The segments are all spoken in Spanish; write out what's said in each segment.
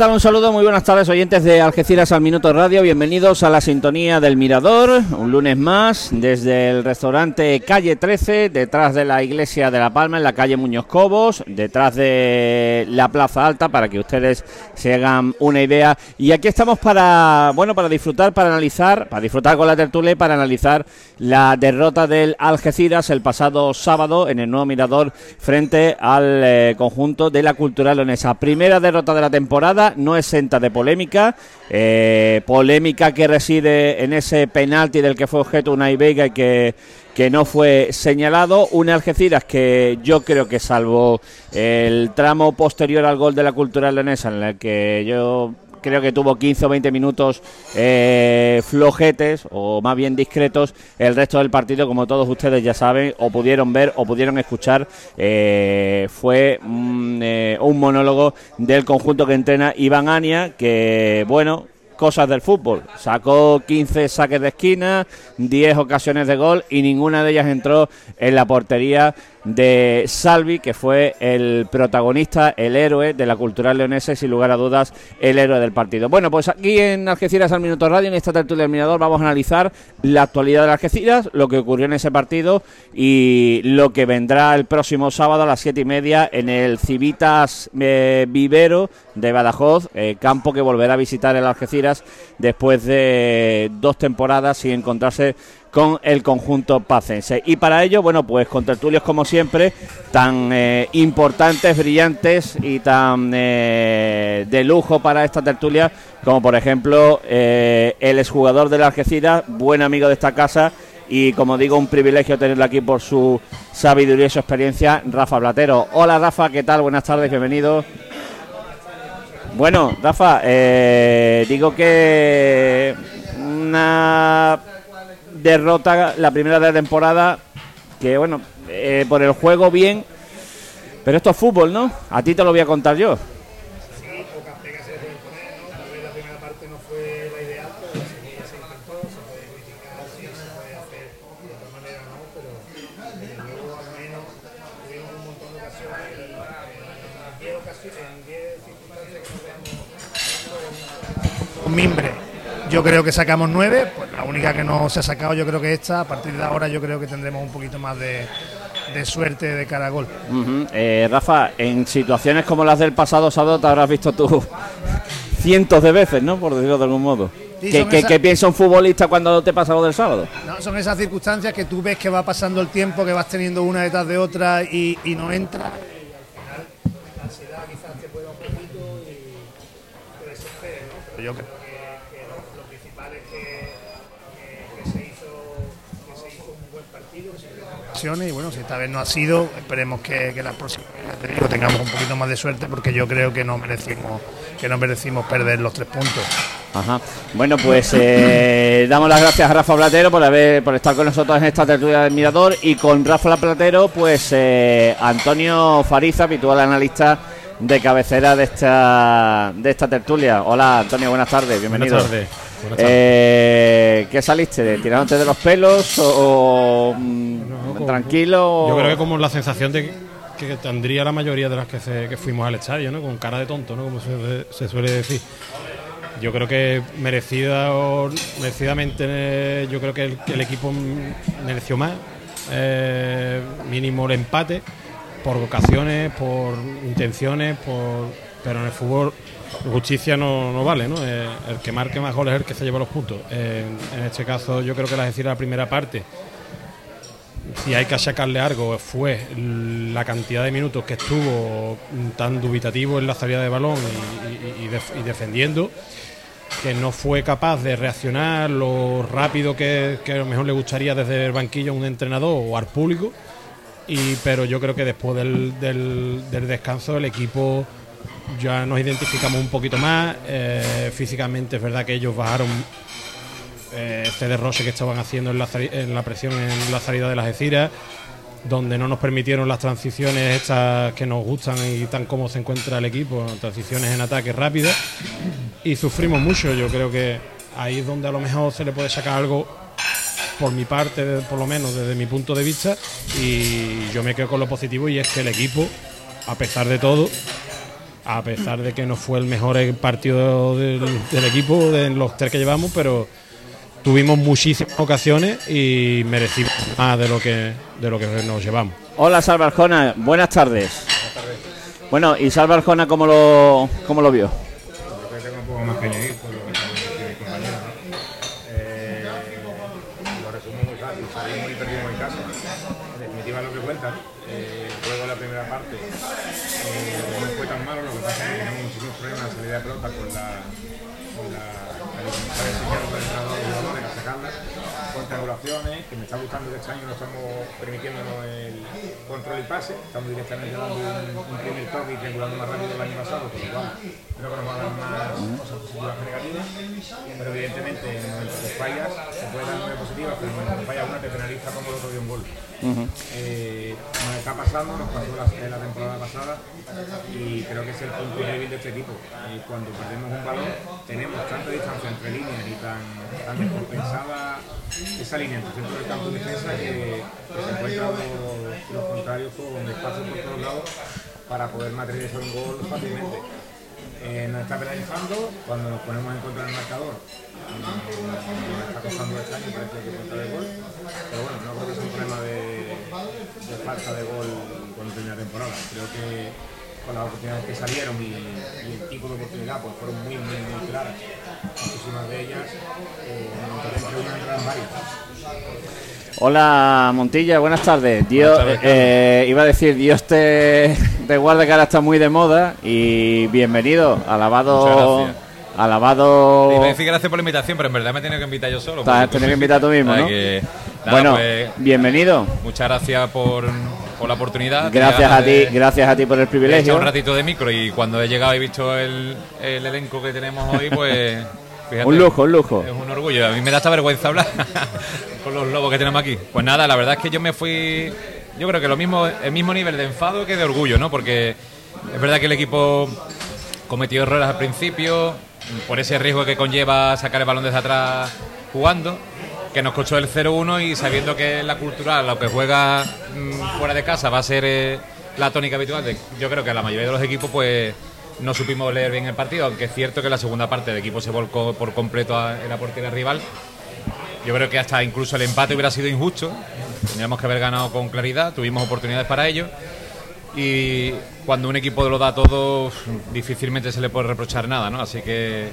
Un saludo, muy buenas tardes oyentes de Algeciras al Minuto Radio. Bienvenidos a la sintonía del Mirador, un lunes más desde el restaurante Calle 13, detrás de la iglesia de La Palma, en la calle Muñoz Cobos, detrás de la Plaza Alta, para que ustedes se hagan una idea. Y aquí estamos para, bueno, para disfrutar, para analizar, para disfrutar con la tertulia para analizar la derrota del Algeciras el pasado sábado en el nuevo Mirador frente al eh, conjunto de la Cultural Leonesa. Primera derrota de la temporada no exenta de polémica, eh, polémica que reside en ese penalti del que fue objeto una Veiga y que, que no fue señalado, un Algeciras que yo creo que salvo el tramo posterior al gol de la cultura leonesa en el que yo creo que tuvo 15 o 20 minutos eh, flojetes o más bien discretos. El resto del partido, como todos ustedes ya saben, o pudieron ver o pudieron escuchar, eh, fue mm, eh, un monólogo del conjunto que entrena Iván Ania, que bueno, cosas del fútbol. Sacó 15 saques de esquina, 10 ocasiones de gol y ninguna de ellas entró en la portería de Salvi, que fue el protagonista, el héroe de la cultural leonesa y sin lugar a dudas el héroe del partido. Bueno, pues aquí en Algeciras al Minuto Radio, en esta tertulia del vamos a analizar la actualidad de Algeciras, lo que ocurrió en ese partido y lo que vendrá el próximo sábado a las siete y media en el Civitas eh, Vivero de Badajoz, eh, campo que volverá a visitar el Algeciras después de dos temporadas sin encontrarse con el conjunto pacense. Y para ello, bueno, pues con tertulios como siempre, tan eh, importantes, brillantes y tan eh, de lujo para esta tertulia, como por ejemplo eh, el exjugador de la Algeciras, buen amigo de esta casa y como digo, un privilegio tenerlo aquí por su sabiduría y su experiencia, Rafa Platero. Hola Rafa, ¿qué tal? Buenas tardes, bienvenido. Bueno, Rafa, digo que una derrota, la primera de la temporada, que bueno, eh, por el juego bien, pero esto es fútbol, ¿no? A ti te lo voy a contar yo. Sí, pocas pegas se pueden poner, ¿no? Tal vez la primera parte no fue la ideal, pero la segunda se intentó, se puede criticar, sí, se puede hacer de otra manera, ¿no? Pero desde luego al menos tuvimos un montón de ocasiones y en 10 ocasiones, en 10 circunstancias que nos veamos un mimbre. Yo creo que sacamos 9, pues la única que no se ha sacado yo creo que esta, a partir de ahora yo creo que tendremos un poquito más de, de suerte de cara a gol. Eh, Rafa, en situaciones como las del pasado sábado te habrás visto tú cientos de veces, ¿no? Por decirlo de algún modo. Sí, ¿Qué, esas- qué piensa un futbolista cuando te pasa lo del sábado? No, son esas circunstancias que tú ves que va pasando el tiempo, que vas teniendo una detrás de otra y, y no entra. La ansiedad quizás te pueda un poquito y te desespere, ¿no? Pero yo creo ocasiones y bueno, si esta vez no ha sido, esperemos que, que la próxima ya te digo, tengamos un poquito más de suerte porque yo creo que no merecimos, que no merecimos perder los tres puntos. Ajá. Bueno, pues eh, damos las gracias a Rafa Platero por haber por estar con nosotros en esta tertulia del Mirador y con Rafa Platero, pues eh, Antonio Fariza, habitual analista de cabecera de esta de esta tertulia. Hola Antonio, buenas tardes, bienvenido. Buenas tardes. Eh, ¿Qué saliste? ¿Tirándote de los pelos o, o, mm, como- tranquilo? Yo creo que como la sensación de que, que tendría la mayoría de las que, se- que fuimos al estadio, ¿no? Con cara de tonto, ¿no? Como se, se suele decir. Yo creo que merecida o merecidamente, eh, yo creo que el, que el equipo mereció más. eh, mínimo el empate, por ocasiones, por intenciones, por pero en el fútbol justicia no, no vale, ¿no? Eh, el que marque más goles es el que se lleva los puntos. Eh, en este caso, yo creo que la decir la primera parte si hay que achacarle algo fue la cantidad de minutos que estuvo tan dubitativo en la salida de balón y, y- y def- y defendiendo que no fue capaz de reaccionar lo rápido que, que a lo mejor le gustaría desde el banquillo a un entrenador o al público y pero yo creo que después del, del- del descanso el equipo ya nos identificamos un poquito más eh, físicamente es verdad que ellos bajaron eh, este derroche que estaban haciendo en la, presión en la salida de las Eciras, donde no nos permitieron las transiciones estas que nos gustan y tan como se encuentra el equipo, transiciones en ataque rápidas, y sufrimos mucho. Yo creo que ahí es donde a lo mejor se le puede sacar algo por mi parte, por lo menos desde mi punto de vista, y yo me quedo con lo positivo y es que el equipo, a pesar de todo, a pesar de que no fue el mejor partido del, del equipo, de los tres que llevamos, pero tuvimos muchísimas ocasiones y merecimos más de lo que, de lo que nos llevamos. Hola Salva Arjona, buenas tardes. Bueno, ¿y Salva Arjona cómo lo, cómo lo vio? Creo que tengo un poco más que añadir por lo que están diciendo mis compañeros. ¿no? Eh, lo resumo muy fácil, salimos y perdimos en casa. En definitiva es lo que cuenta. Eh, el juego de la primera parte eh, no fue tan malo, lo que pasa es que tenemos muchísimos problemas de salida de pelota con la, con la, la dificultad de enseñar al entrenador de jugadores a sacarlas, con triangulaciones, que me está gustando que este año no estamos permitiéndonos el control y pase, estamos directamente dando un, un primer toque y triangulando más rápido que el año pasado, por lo cual creo que nos van a dar más cosas positivas que negativas, pero evidentemente en el momento que fallas se puede dar nueve positivas, pero en el momento que falla una te penaliza como el otro dio un gol. Eh, nos está pasando, nos pasó la, la temporada pasada y creo que es el punto débil de este equipo. Eh, cuando perdemos un balón tenemos tanta distancia entre líneas y tan, tan descompensada esa línea entre centro del campo y defensa que, se encuentran los, los contrarios con espacio por todos lados para poder materializar un gol fácilmente. Eh, nos está penalizando cuando nos ponemos en contra del marcador. mm, Nos está costando este el gol. Pero bueno, no creo que sea un problema de, de falta de gol cuando termina la temporada. Creo que con las oportunidades que salieron y, y el tipo de oportunidad pues fueron muy, muy, muy claras. Muchísimas de ellas, eh, entre una entraron varias. Hola Montilla, buenas tardes. Dios, Buenas tardes, eh, iba a decir, Dios te, te guarde que ahora está muy de moda y bienvenido, alabado, alabado. Iba a decir gracias por la invitación, pero en verdad me he tenido que invitar yo solo. Te has tenido que invitar tú mismo, ¿no? que, nada, bueno, pues, bienvenido. muchas gracias por, por la oportunidad. Gracias a ti, gracias a ti por el privilegio. un ratito de micro y cuando he llegado y he visto el, el elenco que tenemos hoy, pues. fíjate, Un lujo, un lujo. Es un orgullo. A mí me da esta vergüenza hablar con los lobos que tenemos aquí. Pues nada, la verdad es que yo me fui. Yo creo que lo mismo, el mismo nivel de enfado que de orgullo, ¿no? Porque es verdad que el equipo cometió errores al principio, por ese riesgo que conlleva sacar el balón desde atrás jugando, que nos costó el 0-1 y sabiendo que la cultural, lo que juega mm, fuera de casa, va a ser eh, la tónica habitual. de- yo creo que la mayoría de los equipos, pues no supimos leer bien el partido, aunque es cierto que la segunda parte el equipo se volcó por completo a- en la portería rival. Yo creo que hasta incluso el empate hubiera sido injusto. Tendríamos que haber ganado con claridad, tuvimos oportunidades para ello. Y cuando un equipo lo da todo, difícilmente se le puede reprochar nada, ¿no? Así que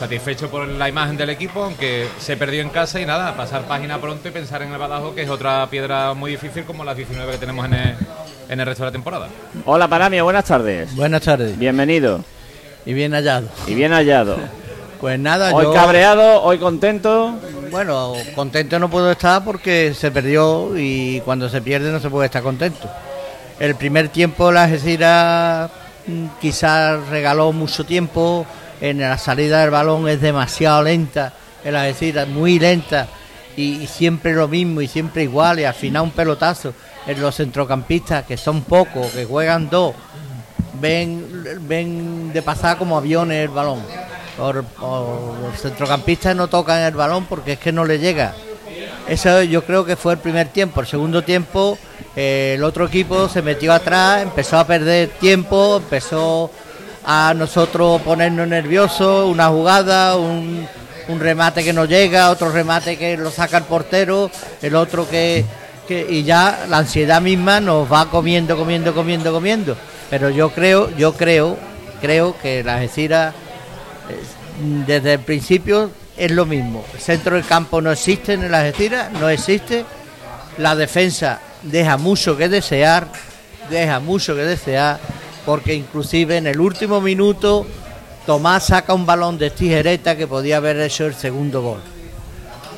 satisfecho por la imagen del equipo, aunque se perdió en casa y nada, pasar página pronto y pensar en el Badajoz, que es otra piedra muy difícil como las 19 que tenemos en el, en el resto de la temporada. Hola Paramio, buenas tardes. Buenas tardes Bienvenido y bien hallado. y bien hallado. Pues nada, Hoy yo, cabreado, hoy contento. bueno, contento no puedo estar porque se perdió y cuando se pierde no se puede estar contento. El primer tiempo la Algeciras mm, quizás regaló mucho tiempo, en la salida del balón es demasiado lenta, el Algeciras muy lenta y, siempre lo mismo y siempre igual y al final un pelotazo en los centrocampistas que son pocos, que juegan dos, ven, ven de pasar como aviones el balón. Por- los centrocampistas no tocan el balón porque es que no le llega. Eso yo creo que fue el primer tiempo. El segundo tiempo, eh, el otro equipo se metió atrás, empezó a perder tiempo, empezó a nosotros ponernos nerviosos, una jugada, un, un remate que no llega, otro remate que lo saca el portero, el otro que, y ya la ansiedad misma nos va comiendo, comiendo, comiendo, comiendo. Pero yo creo, yo creo, creo que la Algeciras desde el principio es lo mismo. El centro del campo no existe en el Algeciras, no existe. La defensa deja mucho que desear, deja mucho que desear, porque inclusive en el último minuto Tomás saca un balón de tijereta que podía haber hecho el segundo gol.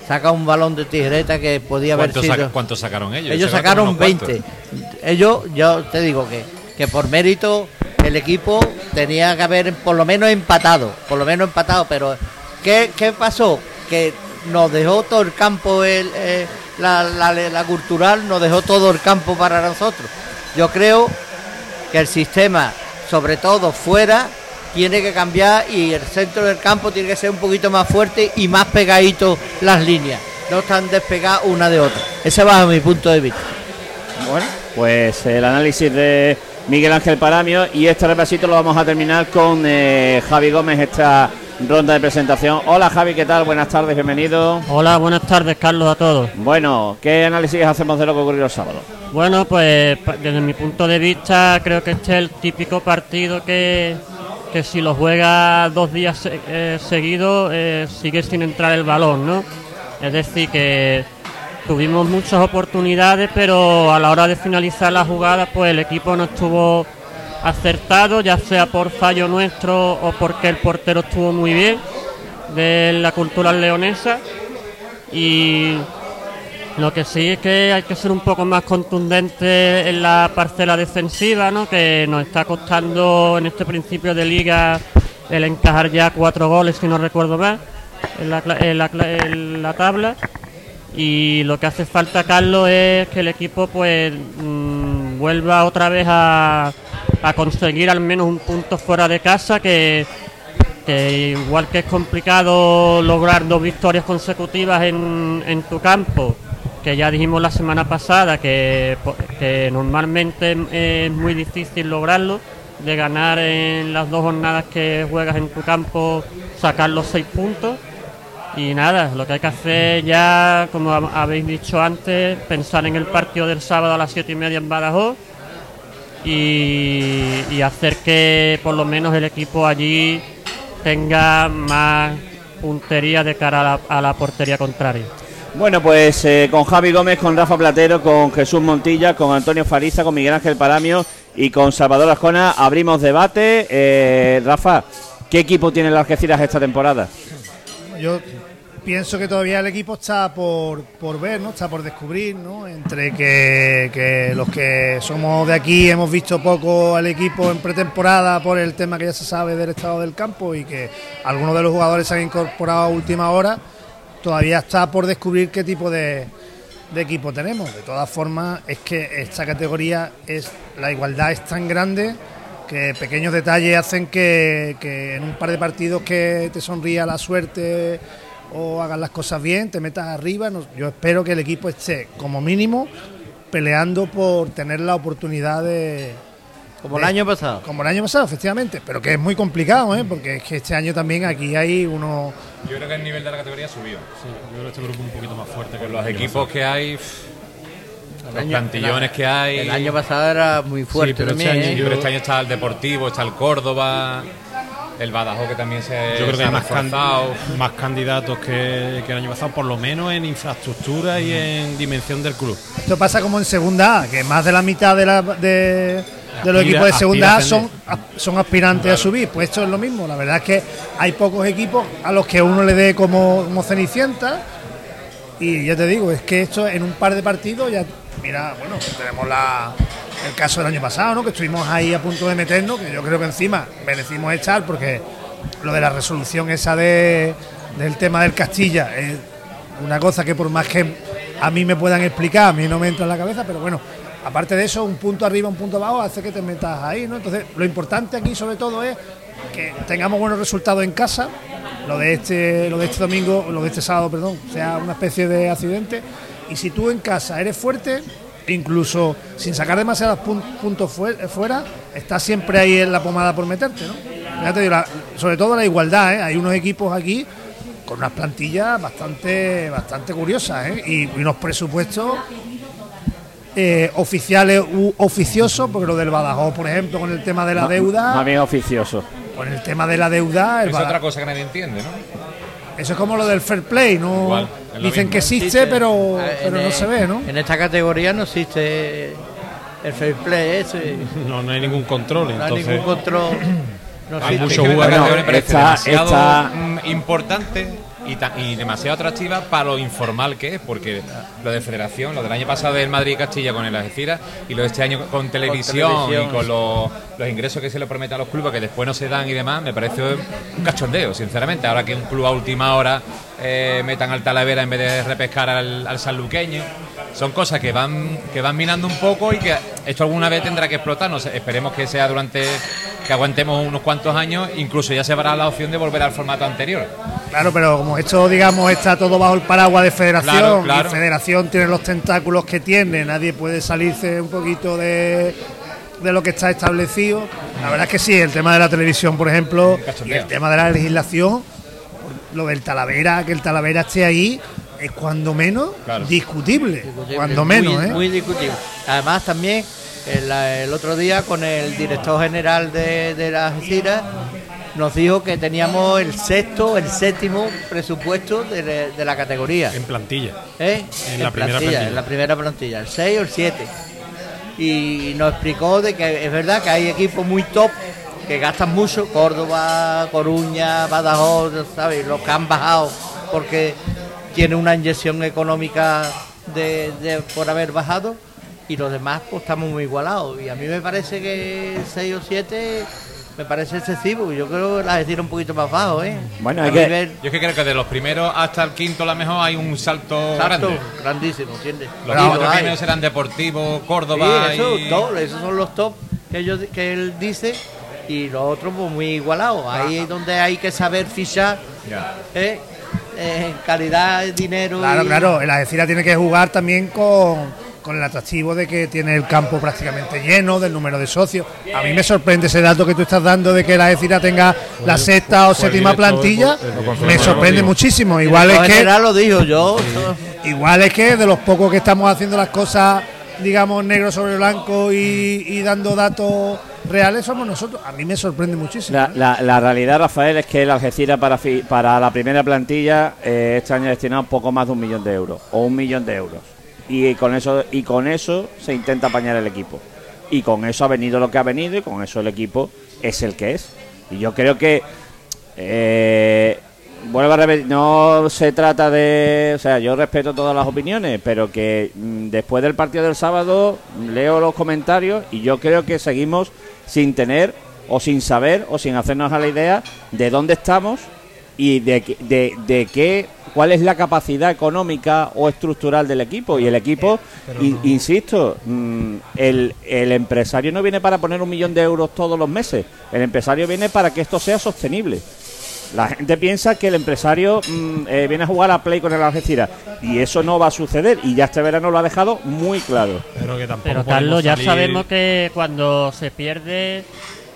Saca un balón de tijereta que podía haber ¿Cuántos, sido... saca- cuántos sacaron ellos? Ellos Sacaron sacaron unos cuantos. 20. Ellos, yo te digo que, que por mérito el equipo tenía que haber por lo menos empatado, por lo menos empatado, pero ¿qué, qué pasó? Que nos dejó todo el campo, el, eh, la, la, la cultural nos dejó todo el campo para nosotros. Yo creo que el sistema, sobre todo fuera, tiene que cambiar y el centro del campo tiene que ser un poquito más fuerte y más pegadito las líneas. No están despegadas una de otra. Ese va a mi punto de vista. Bueno, pues el análisis de Miguel Ángel Paramio y este repasito lo vamos a terminar con eh, Javi Gómez esta ronda de presentación. Hola Javi, ¿qué tal? Buenas tardes, bienvenido. Hola, buenas tardes Carlos a todos. Bueno, ¿qué análisis hacemos de lo que ocurrió el sábado? Bueno, pues desde mi punto de vista creo que este es el típico partido que, que si lo juega dos días eh, seguidos eh, sigue sin entrar el balón, ¿no? Es decir, que tuvimos muchas oportunidades, pero a la hora de finalizar la jugada, pues el equipo no estuvo acertado, ya sea por fallo nuestro o porque el portero estuvo muy bien de la cultura leonesa. Y lo que sí es que hay que ser un poco más contundente en la parcela defensiva, ¿no? que nos está costando en este principio de liga el encajar ya cuatro goles, si no recuerdo mal, en la, en la en la tabla. Y lo que hace falta, Carlos, es que el equipo pues mm, vuelva otra vez a, a conseguir al menos un punto fuera de casa, que, igual que es complicado lograr dos victorias consecutivas en, en tu campo, que ya dijimos la semana pasada que, que normalmente es muy difícil lograrlo, de ganar en las dos jornadas que juegas en tu campo, sacar los seis puntos. Y nada, lo que hay que hacer ya, como ha- habéis dicho antes, pensar en el partido del sábado a las siete y media en Badajoz y, y hacer que por lo menos el equipo allí tenga más puntería de cara a la, a la portería contraria. Bueno, pues eh, con Javi Gómez, con Rafa Platero, con Jesús Montilla, con Antonio Fariza, con Miguel Ángel Paramio y con Salvador Ascona abrimos debate. Eh, Rafa, ¿qué equipo tiene el Algeciras esta temporada? Yo pienso que todavía el equipo está por, por ver, ¿no? Está por descubrir, ¿no? Entre que, que los que somos de aquí hemos visto poco al equipo en pretemporada por el tema que ya se sabe del estado del campo y que algunos de los jugadores se han incorporado a última hora, todavía está por descubrir qué tipo de, de equipo tenemos. De todas formas, es que esta categoría es la igualdad es tan grande que pequeños detalles hacen que, que en un par de partidos que te sonría la suerte o hagas las cosas bien, te metas arriba. No- yo espero que el equipo esté como mínimo peleando por tener la oportunidad de, Como el año pasado. como el año pasado, efectivamente, pero que es muy complicado, ¿eh? porque es que este año también aquí hay uno... Yo creo que el nivel de la categoría subió. Yo creo que este grupo un poquito más fuerte que los equipos que hay, los año- plantillones que hay. El año pasado era muy fuerte pero este también. año ¿eh? Sí, pero este año está el Deportivo, está el Córdoba, el Badajoz que también se, Yo creo que hay más, can- reforzado. más candidatos que, que el año pasado, por lo menos en infraestructura y en dimensión del club. Esto pasa como en segunda A, que más de la mitad de, la, de, de los Aspira- equipos de segunda A son, son aspirantes a subir. Pues esto es lo mismo. La verdad es que hay pocos equipos a los que uno le dé como, como cenicienta. Y ya te digo, es que esto en un par de partidos ya. Mira, bueno, tenemos la, el caso del año pasado, ¿no? Que estuvimos ahí a punto de meternos, que yo creo que encima merecimos echar porque lo de la resolución esa de, del tema del Castilla es una cosa que por más que a mí me puedan explicar, a mí no me entra en la cabeza, pero bueno, aparte de eso, un punto arriba, un punto abajo hace que te metas ahí, ¿no? Entonces, lo importante aquí sobre todo es que tengamos buenos resultados en casa, lo de este, lo de este domingo, lo de este sábado, perdón, sea una especie de accidente, y si tú en casa eres fuerte, incluso sin sacar demasiados pun- puntos fue- fuera, estás siempre ahí en la pomada por meterte, ¿no? Ya te digo, la- sobre todo la igualdad, ¿eh? Hay unos equipos aquí con unas plantillas bastante bastante curiosas ¿eh? y, y unos presupuestos eh, oficiales u oficiosos, porque lo del Badajoz, por ejemplo, con el tema de la Más deuda, bien oficioso. con el tema de la deuda, el Es otra cosa que nadie entiende, ¿no? Eso es como lo del fair play, ¿no? Igual, Dicen mismo. que existe, pero, Ah, pero no el- se ve, ¿no? En esta categoría no existe el fair play ese. No, no hay ningún control. No hay entonces, ningún control. No Hay existe. mucho mucho jugador. jugador Bueno, me parece está- demasiado está- mm, importante y, ta- y demasiado atractiva para lo informal que es, porque lo de federación, lo del año pasado del Madrid y Castilla con el Algeciras y lo de este año con televisión, televisión. y con los, los ingresos que se le prometen a los clubes que después no se dan y demás, me parece un cachondeo, sinceramente. Ahora que un club a última hora eh, metan al Talavera en vez de repescar al, al sanluqueño. Son cosas que van que van minando un poco y que esto alguna vez tendrá que explotar. No sé, esperemos que sea durante que aguantemos unos cuantos años, incluso ya se verá la opción de volver al formato anterior. Claro, pero como esto, digamos, está todo bajo el paraguas de federación, Claro, claro. y federación tiene los tentáculos que tiene, nadie puede salirse un poquito de, de lo que está establecido. La verdad es que sí, el tema de la televisión, por ejemplo, y el tema de la legislación, lo del Talavera, que el Talavera esté ahí, es cuando menos discutible. Cuando Muy- menos, ¿eh? Muy discutible. Además, también el, el otro día con el director general de, de la Algeciras nos dijo que teníamos el sexto, el séptimo presupuesto de, la- de la categoría. En plantilla. ¿eh? En la primera plantilla. En la primera plantilla, el 6 o el 7. Y nos explicó de que es verdad que hay equipos muy top que gastan mucho, Córdoba, Coruña, Badajoz, ¿sabes? Los que han bajado porque tienen una inyección económica de, de- por haber bajado y los demás pues estamos muy igualados. Y a mí me parece que 6 o 7 me parece excesivo. Yo creo que las decir un poquito más bajo, ¿eh? Bueno, hay que- nivel Yo es que creo que de los primeros hasta el quinto, la mejor, hay un salto salto grande. grandísimo, ¿entiendes? Los cuatro hay. primeros serán Deportivo, Sí, Córdoba eso, y... top, esos son los top que, ellos, que él dice y los otros pues muy igualados. Ahí es donde hay que saber fichar Ya. ¿eh? Eh, en calidad, dinero. Claro, y- claro, el Algeciras tiene que jugar también con, con el atractivo de que tiene el campo prácticamente lleno, del número de socios. A mí me sorprende ese dato que tú estás dando de que el Algeciras tenga la sexta o el séptima plantilla. Me sorprende muchísimo. Igual es que lo dijo yo. Igual es que de los pocos que estamos haciendo las cosas, digamos, negro sobre blanco y, y dando datos reales somos nosotros. A mí me sorprende muchísimo. La, la- la realidad, Rafael, es que el Algeciras para, fi- para la primera plantilla eh, este año ha destinado poco más de un millón de euros o un millón de euros. Y con eso y con eso se intenta apañar el equipo. Y con eso ha venido lo que ha venido y con eso el equipo es el que es. Y yo creo que eh, vuelvo a repetir, no se trata de, o sea, yo respeto todas las opiniones, pero que mm, después del partido del sábado leo los comentarios y yo creo que seguimos sin tener o sin saber o sin hacernos a la idea de dónde estamos y de, de, de qué cuál es la capacidad económica o estructural del equipo. Y el equipo in- insisto mm, el, el empresario no viene para poner un millón de euros todos los meses. El empresario viene para que esto sea sostenible. La gente piensa que el empresario mm, eh, viene a jugar a play con el Algeciras. Y eso no va a suceder. Y ya este verano lo ha dejado muy claro. Pero que tampoco Pero Carlos, ya salir- sabemos que cuando se pierde,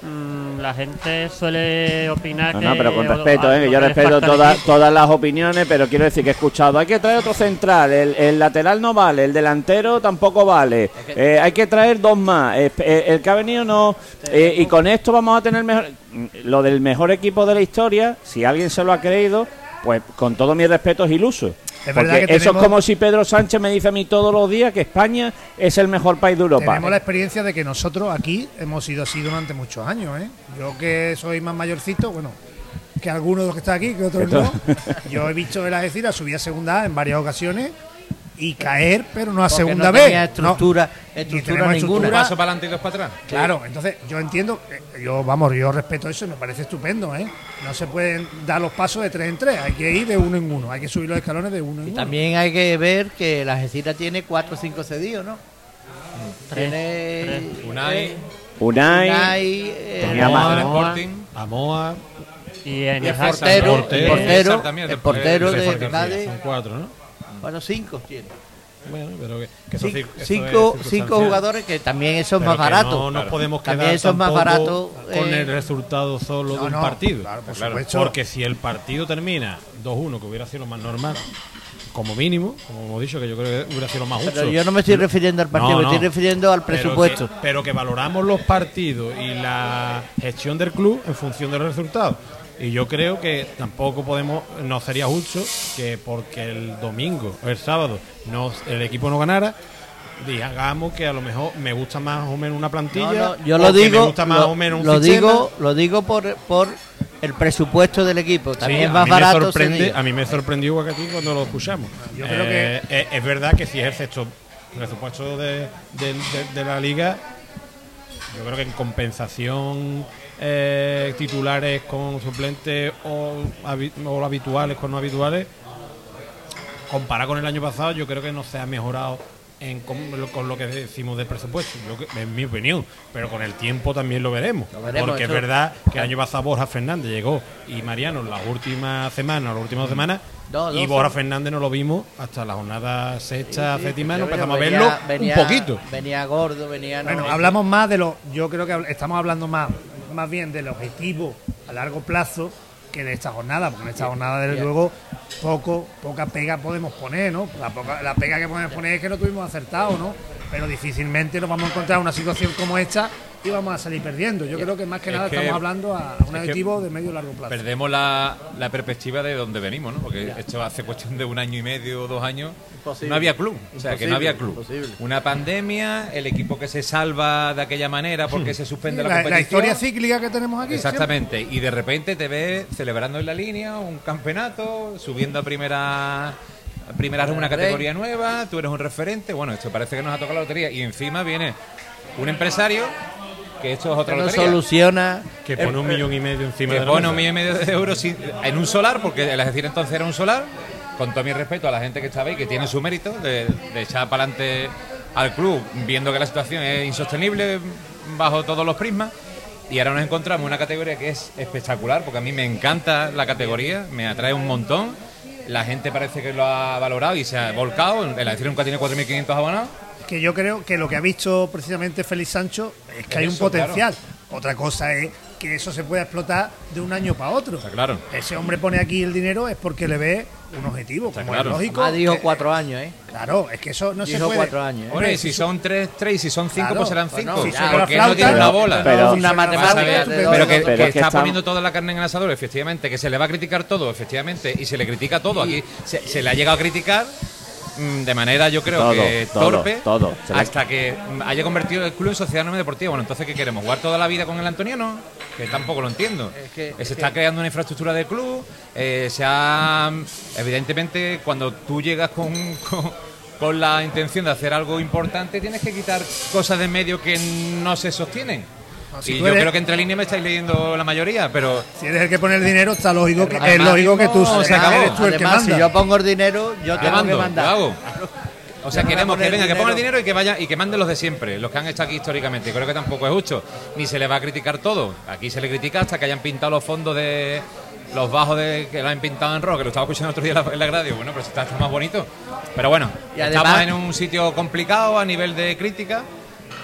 mm, la gente suele opinar No, que... no, pero con respeto, ¿eh? yo respeto todas todas las opiniones, pero quiero decir que he escuchado, hay que traer otro central, el, el lateral no vale, el delantero tampoco vale, eh, hay que traer dos más, eh, eh, el que ha venido no, eh, y con esto vamos a tener mejor, lo del mejor equipo de la historia, si alguien se lo ha creído, pues con todo mi respeto es iluso. Es Porque que eso es como si Pedro Sánchez me dice a mí todos los días que España es el mejor país de Europa. Tenemos la experiencia de que nosotros aquí hemos sido así durante muchos años. ¿eh? Yo que soy más mayorcito, bueno, que algunos de los que están aquí, que otros no. Yo he visto el Algeciras subir a segunda en varias ocasiones y caer, pero no a Porque segunda no B. tenía No. estructura, Ni estructura ninguna. Un estructura. paso para adelante y dos para atrás. Claro, entonces yo entiendo, eh, yo vamos, yo respeto eso y me parece estupendo, ¿eh? No se pueden dar los pasos de tres en tres, hay que ir de uno en uno, hay que subir los escalones de uno en Y uno. también hay que ver que la Algeciras tiene cuatro o cinco cedidos, ¿no? Tiene Unai, Unai, Unai, eh, Sporting. Amoa, Y en el portero, portero. el El portero, el portero de Sporting, Cádiz, son cuatro, ¿no? Bueno, cinco tiene. Bueno, pero que, que eso Cinco, cinco, jugadores que también eso es Pero más barato. No nos podemos quedar También eso es más barato. con eh, el resultado solo No, de un no, partido. claro, por Claro, supuesto. Porque si el partido termina 2-1, que hubiera sido lo más normal, como mínimo, como hemos dicho, que yo creo que hubiera sido lo más justo. pero yo no me estoy refiriendo al partido, No, me estoy refiriendo al Pero presupuesto. que- Pero que, valoramos los partidos y la gestión del club en función de los resultados. Y yo creo que tampoco podemos, no sería justo que porque el domingo o el sábado no, el equipo no ganara, digamos que a lo mejor me gusta más o menos una plantilla. No, no, yo o lo que digo, me gusta más lo, o menos un lo sistema. digo, lo digo por, por el presupuesto del equipo. Sí, También es a más barato. Me sorprende, a mí me sorprendió que ti cuando lo escuchamos. Yo creo Eh, es, es verdad que si es el sexto presupuesto de, de- de- de la liga, yo creo que en compensación eh, titulares con suplentes o, habi- o habituales con no habituales, comparado con el año pasado, yo creo que no se ha mejorado en con, lo- con lo que decimos del presupuesto, yo en mi opinión, pero con el tiempo también lo veremos. Lo veremos, porque eso- es verdad que el año pasado Borja Fernández llegó y Mariano las últimas semanas, las últimas dos semanas, y Borja. Fernández no lo vimos hasta la jornada sexta, Sí, séptima, sí, no empezamos a verlo venía- un poquito. Venía gordo, venía. no, Bueno, eh, hablamos más de lo. Yo creo que estamos hablando más, más bien del objetivo a largo plazo que de esta jornada, porque en esta jornada, desde luego, poco, poca pega podemos poner, ¿no? La, poca- la pega que podemos poner es que no tuvimos acertado, ¿no? Pero difícilmente nos vamos a encontrar una situación como esta y vamos a salir perdiendo. Yo creo que más que Es nada que- estamos hablando a un es objetivo de medio y largo plazo. Perdemos la, la perspectiva de donde venimos, ¿no? Porque esto hace cuestión de un año y medio o dos años. Imposible. No había club. O sea, que no había club. imposible. Una pandemia, el equipo que se salva de aquella manera porque se suspende la, la, competición. la historia cíclica que tenemos aquí. Exactamente. Y de repente te ves celebrando en la línea un campeonato, subiendo a primera primera una categoría nueva, tú eres un referente. Bueno, esto parece que nos ha tocado la lotería. Y encima viene un empresario que esto es otra que no lotería. soluciona. Que pone un millón y medio encima que de la pone un millón y medio de euros sin- en un solar, porque el decir entonces era un solar, con todo mi respeto a la gente que estaba ahí, que tiene su mérito de, de echar para adelante al club, viendo que la situación es insostenible bajo todos los prismas. Y ahora nos encontramos en una categoría que es espectacular, porque a mí me encanta la categoría, me atrae un montón. La gente parece que lo ha valorado y se ha volcado. El decir nunca tiene 4.500 abonados. Que yo creo que lo que ha visto precisamente Félix Sancho es que hay un potencial. Otra cosa es que eso se pueda explotar de un año para otro. Está claro. Ese hombre pone aquí el dinero es porque le ve un objetivo, como claro. es lógico. Más dijo cuatro años, ¿eh? Claro, es que eso no se puede. cuatro años, ¿eh? Hombre, y si son 3, 3 y si son 5, Claro, pues serán pues 5. no, si ya, suena la porque él no flauta, tiene una pero- bola. pero- una Vas a ver, matemática. pero que- Pero que, Pero que es que está estamos- poniendo toda la carne en el asador, efectivamente, que se le va a criticar todo, efectivamente, y se le critica todo. Aquí se, se le ha llegado a criticar de manera, yo creo Todo, que todo, torpe, todo. Hasta que mm, haya convertido el club en sociedad no deportiva. Bueno, entonces, ¿qué queremos? ¿Jugar toda la vida con el Antoniano? Que tampoco lo entiendo. Es que- Eh, es se está que- creando una infraestructura del club, eh, se ha. Evidentemente, cuando tú llegas con. con con la intención de hacer algo importante, tienes que quitar cosas de en medio que no se sostienen. Si y yo eres- creo que entre líneas me estáis leyendo la mayoría, pero Si eres el que pone el dinero, está lógico que, es Además, lógico que tú eres tú el que Además, manda. si yo pongo el dinero, yo ¿qué tengo que mando? ¿Qué mandar. hago? O sea, queremos que venga, que ponga el dinero. y que vaya y que manden los de siempre, los que han estado aquí históricamente. Creo que tampoco es justo. Ni se le va a criticar todo. Aquí se le critica hasta que hayan pintado los fondos de los bajos de que lo han pintado en rojo, que lo estaba escuchando otro día en la, en la radio. Bueno, pero está, está más bonito. Pero bueno, Y estamos además- en un sitio complicado a nivel de crítica.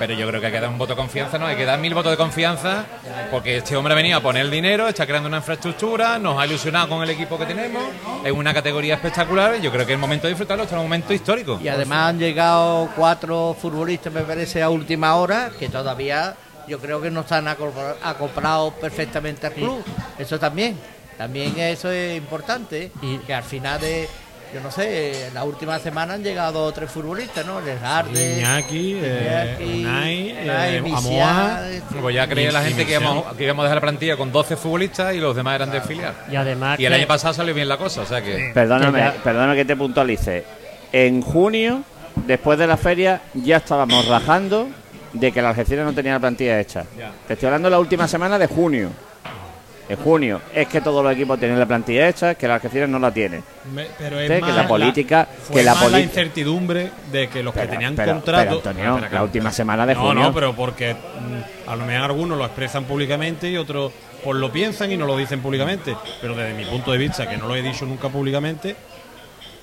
Pero yo creo que hay que dar un voto de confianza, ¿no? Hay que dar mil votos de confianza porque este hombre ha venido a poner el dinero, está creando una infraestructura, nos ha ilusionado con el equipo que tenemos, es una categoría espectacular. Yo creo que es el momento de disfrutarlo, este es un momento histórico. Y además han llegado cuatro futbolistas, me parece, a última hora, que todavía yo creo que no están acopla- acoplados perfectamente al club. Eso también. También eso es importante. Y- que al final de, yo no sé, la última semana han llegado tres futbolistas, ¿no? Les Arde, Iñaki, eh, Iñaki, Unai, eh, Amoa. Pues ya creía la gente que íbamos, que íbamos a dejar la plantilla con 12 futbolistas y los demás eran de filial. Y además Y el que- año pasado salió bien la cosa, o sea que... Perdóname, Que ya- perdóname que te puntualice. En junio, después de la feria, ya estábamos rajando de que la Algeciras no tenía la plantilla hecha. Ya. Te estoy hablando de la última semana de junio. En junio. Es que todos los equipos tienen la plantilla hecha, que la Algeciras no la tiene. Me- Pero es Sí, que más la política- que la más la incertidumbre de que los que tenían pero- contrato. pero, Antonio, Ah, la que- última semana de no, junio. No, pero porque mm, a lo mejor algunos lo expresan públicamente y otros pues lo piensan y no lo dicen públicamente. Pero desde mi punto de vista, que no lo he dicho nunca públicamente,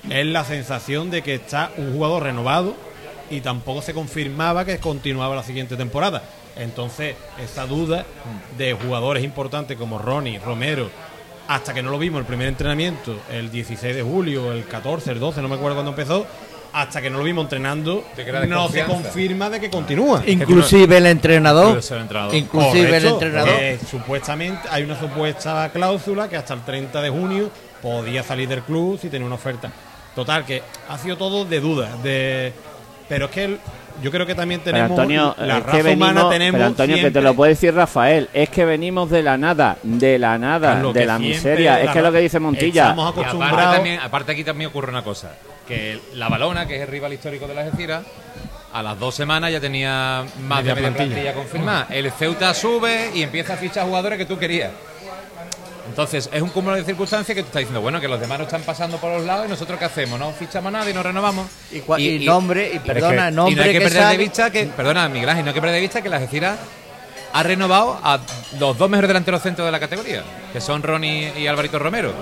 es la sensación de que está un jugador renovado y tampoco se confirmaba que continuaba la siguiente temporada. Entonces, esa duda de jugadores importantes como Ronnie, Romero, hasta que no lo vimos el primer entrenamiento, el 16 de julio, el 14, el 12, no me acuerdo cuándo empezó, hasta que no lo vimos entrenando, no se confirma de que continúa. Inclusive el entrenador. Incluso el entrenador. Inclusive el entrenador. que supuestamente hay una supuesta cláusula que hasta el 30 de junio podía salir del club si tenía una oferta. Total, que ha sido todo de duda. De, pero es que el- yo creo que también Pero tenemos Antonio, la es raza que venimos, humana tenemos pero Antonio, que te siempre- lo puede decir Rafael, es que venimos de la nada, de la nada, de la siempre miseria. Es que es lo que dice Montilla. Estamos Y aparte, acostumbrados. también, aparte aquí también ocurre una cosa, que la Balona, que es el rival histórico de la Algeciras, a las dos semanas ya tenía más Media de media plantilla, plantilla. confirmada. El Ceuta sube y empieza a fichar jugadores que tú querías. Entonces, es un cúmulo de circunstancias que tú estás diciendo, bueno, que los demás no están pasando por los lados y nosotros qué hacemos, no fichamos a nadie, no renovamos. Y y nombre, y perdona, y nombre no hay que, que perder de vista que, perdona, Miguel Ángel, no hay que perder de vista que la Algeciras ha renovado a los dos mejores delanteros centros de la categoría, que son Ronnie y Alvarito Romero,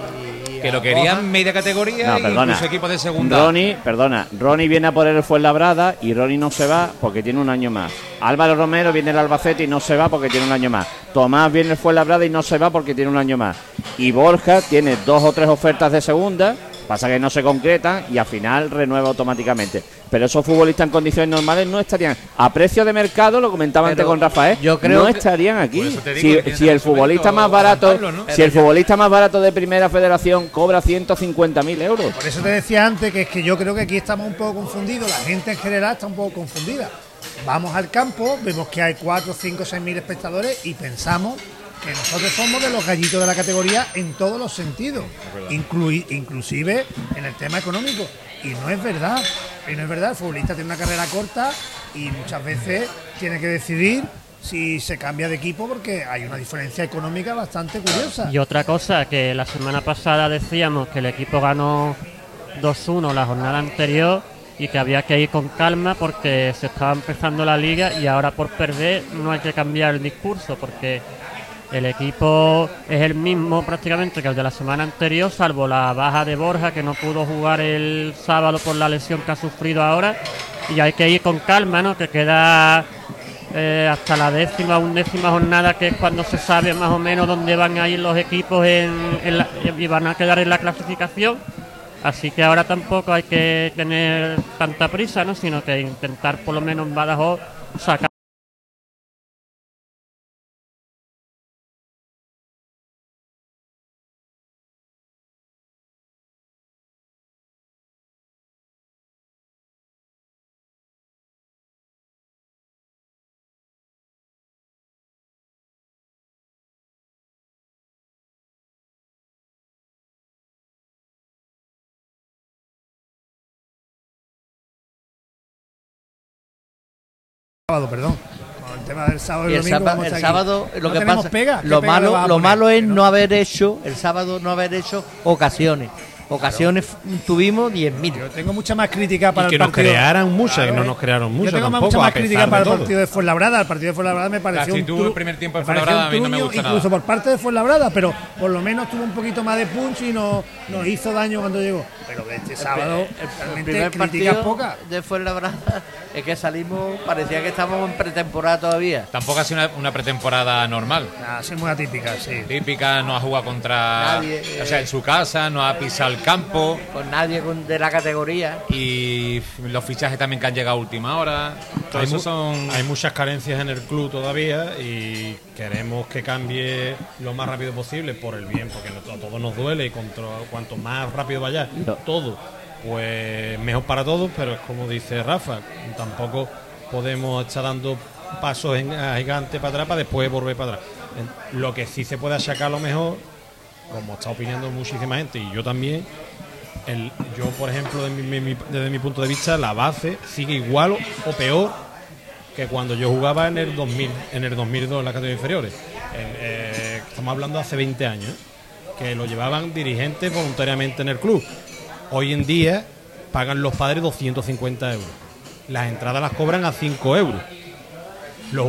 que lo querían media categoría No, y perdona. incluso equipos de segunda. Ronnie, perdona, Ronnie viene a por el Fuenlabrada y Ronnie no se va porque tiene un año más. Álvaro Romero viene el Albacete y no se va porque tiene un año más. Tomás viene el Fuenlabrada y no se va porque tiene un año más. Y Borja tiene dos o tres ofertas de segunda, pasa que no se concretan y al final renueva automáticamente. Pero esos futbolistas en condiciones normales no estarían a precio de mercado, lo comentaba antes con Rafael, yo creo no que- estarían aquí. Digo Si, el futbolista más barato, si el futbolista más barato de Primera Federación cobra 150.000 euros. Por eso te decía antes que es que yo creo que aquí estamos un poco confundidos, la gente en general está un poco confundida. Vamos al campo, vemos que hay 4, 5, 6 mil espectadores y pensamos que nosotros somos de los gallitos de la categoría en todos los sentidos, inclui- inclusive en el tema económico. Y no es verdad, y no es verdad, el futbolista tiene una carrera corta y muchas veces tiene que decidir si se cambia de equipo porque hay una diferencia económica bastante curiosa. Y otra cosa, que la semana pasada decíamos que el equipo ganó 2-1 la jornada anterior y que había que ir con calma porque se estaba empezando la liga y ahora por perder no hay que cambiar el discurso porque el equipo es el mismo prácticamente que el de la semana anterior, salvo la baja de Borja que no pudo jugar el sábado por la lesión que ha sufrido ahora y hay que ir con calma, ¿no? Que queda eh, hasta la décima, undécima jornada, que es cuando se sabe más o menos dónde van a ir los equipos y van a quedar en la clasificación. Así que ahora tampoco hay que tener tanta prisa, ¿no? Sino que intentar por lo menos en Badajoz sacar. Sábado, perdón. Con el tema del sábado y, Y el, domingo. sábado- vamos el a aquí. sábado, lo No que pasa, pega, ¿qué lo malo, lo malo es no haber hecho, el sábado no haber hecho ocasiones. Ocasiones tuvimos 10.000. Yo tengo mucha más crítica para Y que el nos partido. crearan muchas, Claro, que no eh. nos crearon muchas Yo tengo tampoco, mucha más crítica para el partido de Fuenlabrada. El partido de Fuenlabrada me pareció actitud un del primer tiempo de Fuenlabrada a mí no me gusta Incluso nada. por parte de Fuenlabrada, pero por lo menos tuvo un poquito más de punch y no, nos hizo daño cuando llegó. Pero este sábado, el realmente primer críticas partido pocas. de Fuenlabrada es que salimos, parecía que estábamos en pretemporada todavía. Tampoco ha sido una, una pretemporada normal. Nada, sí, muy atípica, sí. Típica, no ha jugado contra. Nadie, eh. o sea, en su casa, no ha pisado el campo. Con nadie con- de la categoría. Y los fichajes también que han llegado a última hora. Hay, eso mu- son. hay muchas carencias en el club todavía y queremos que cambie lo más rápido posible por el bien, porque a todos nos duele y contra- cuanto más rápido vaya todo, pues mejor para todos, pero es como dice Rafa, tampoco podemos estar dando pasos en, a gigante para atrás para después volver para atrás. Lo que sí se puede achacar a lo mejor, como está opinando muchísima gente y yo también, el, yo, por ejemplo, de mi- desde mi punto de vista, la base sigue igual o, peor que cuando yo jugaba en el 2000, en el 2002 en las categorías inferiores. En- eh, estamos hablando hace 20 años, ¿eh? que lo llevaban dirigentes voluntariamente en el club. Hoy en día pagan los padres 250 euros. Las entradas las cobran a 5 euros. Los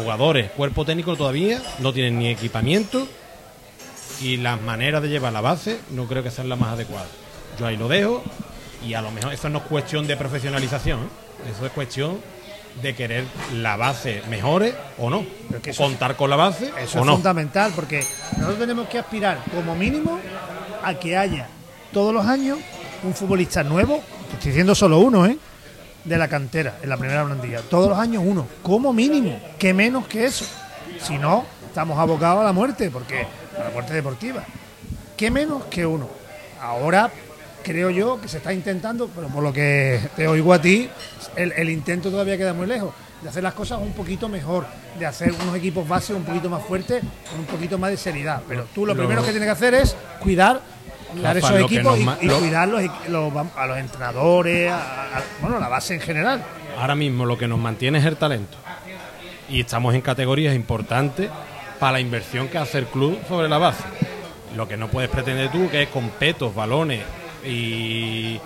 jugadores, cuerpo técnico todavía no tienen ni equipamiento y las maneras de llevar la base no creo que sean las más adecuadas. Yo ahí lo dejo y a lo mejor eso no es cuestión de profesionalización, ¿eh? eso es cuestión de querer la base mejore o no, que contar con la base Eso o es no. fundamental porque nosotros tenemos que aspirar como mínimo a que haya todos los años un futbolista nuevo, estoy diciendo solo uno, ¿eh? De la cantera, en la primera plantilla. Todos los años uno, como mínimo, que menos que eso. Si no, estamos abocados a la muerte, porque a la muerte deportiva. ¿Qué menos que uno? Ahora creo yo que se está intentando, pero por lo que te oigo a ti, el, el intento todavía queda muy lejos, de hacer las cosas un poquito mejor, de hacer unos equipos base un poquito más fuertes, con un poquito más de seriedad. Pero tú lo, Lo- primero que tienes que hacer es cuidar, cuidar Rafa, esos equipos y, y cuidar los, equi- los- a los entrenadores, a- a- bueno, a la base en general. Ahora mismo lo que nos mantiene es el talento. Y estamos en categorías importantes para la inversión que hace el club sobre la base. Lo que no puedes pretender tú, que es con petos, balones y,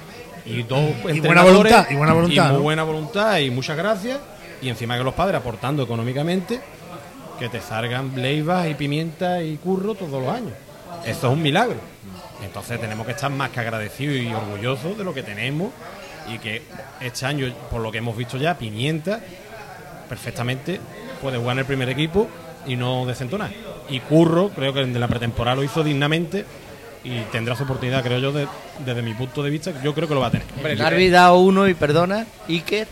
y dos buena entrenadores voluntad, y buena voluntad, y muy ¿no? buena voluntad y muchas gracias. Y encima que los padres aportando económicamente, que te salgan leivas y pimienta y curro todos los años. Esto es un milagro. Entonces tenemos que estar más que agradecidos y orgullosos de lo que tenemos y que este año, por lo que hemos visto ya, pimienta perfectamente puede jugar en el primer equipo y no desentonar. Y Curro, creo que en la pretemporada lo hizo dignamente y tendrá su oportunidad, creo yo, de- desde mi punto de vista, yo creo que lo va a tener. Hombre, ha olvidado uno y perdona, Iker,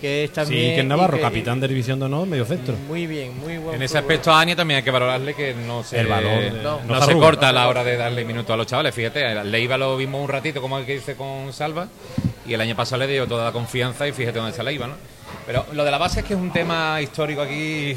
que es Sí, también. que es Navarro, Iker- capitán de división de honor, medio centro. Muy bien, muy buen. En ese aspecto a Ania también hay que valorarle que no se, El valor de- no, no se corta a la hora de darle minutos a los chavales. Fíjate, a Leiva lo vimos un ratito, como el que dice con Salva, y el año pasado le dio toda la confianza y fíjate dónde está Leiva, ¿no? Pero lo de la base es que es un tema histórico aquí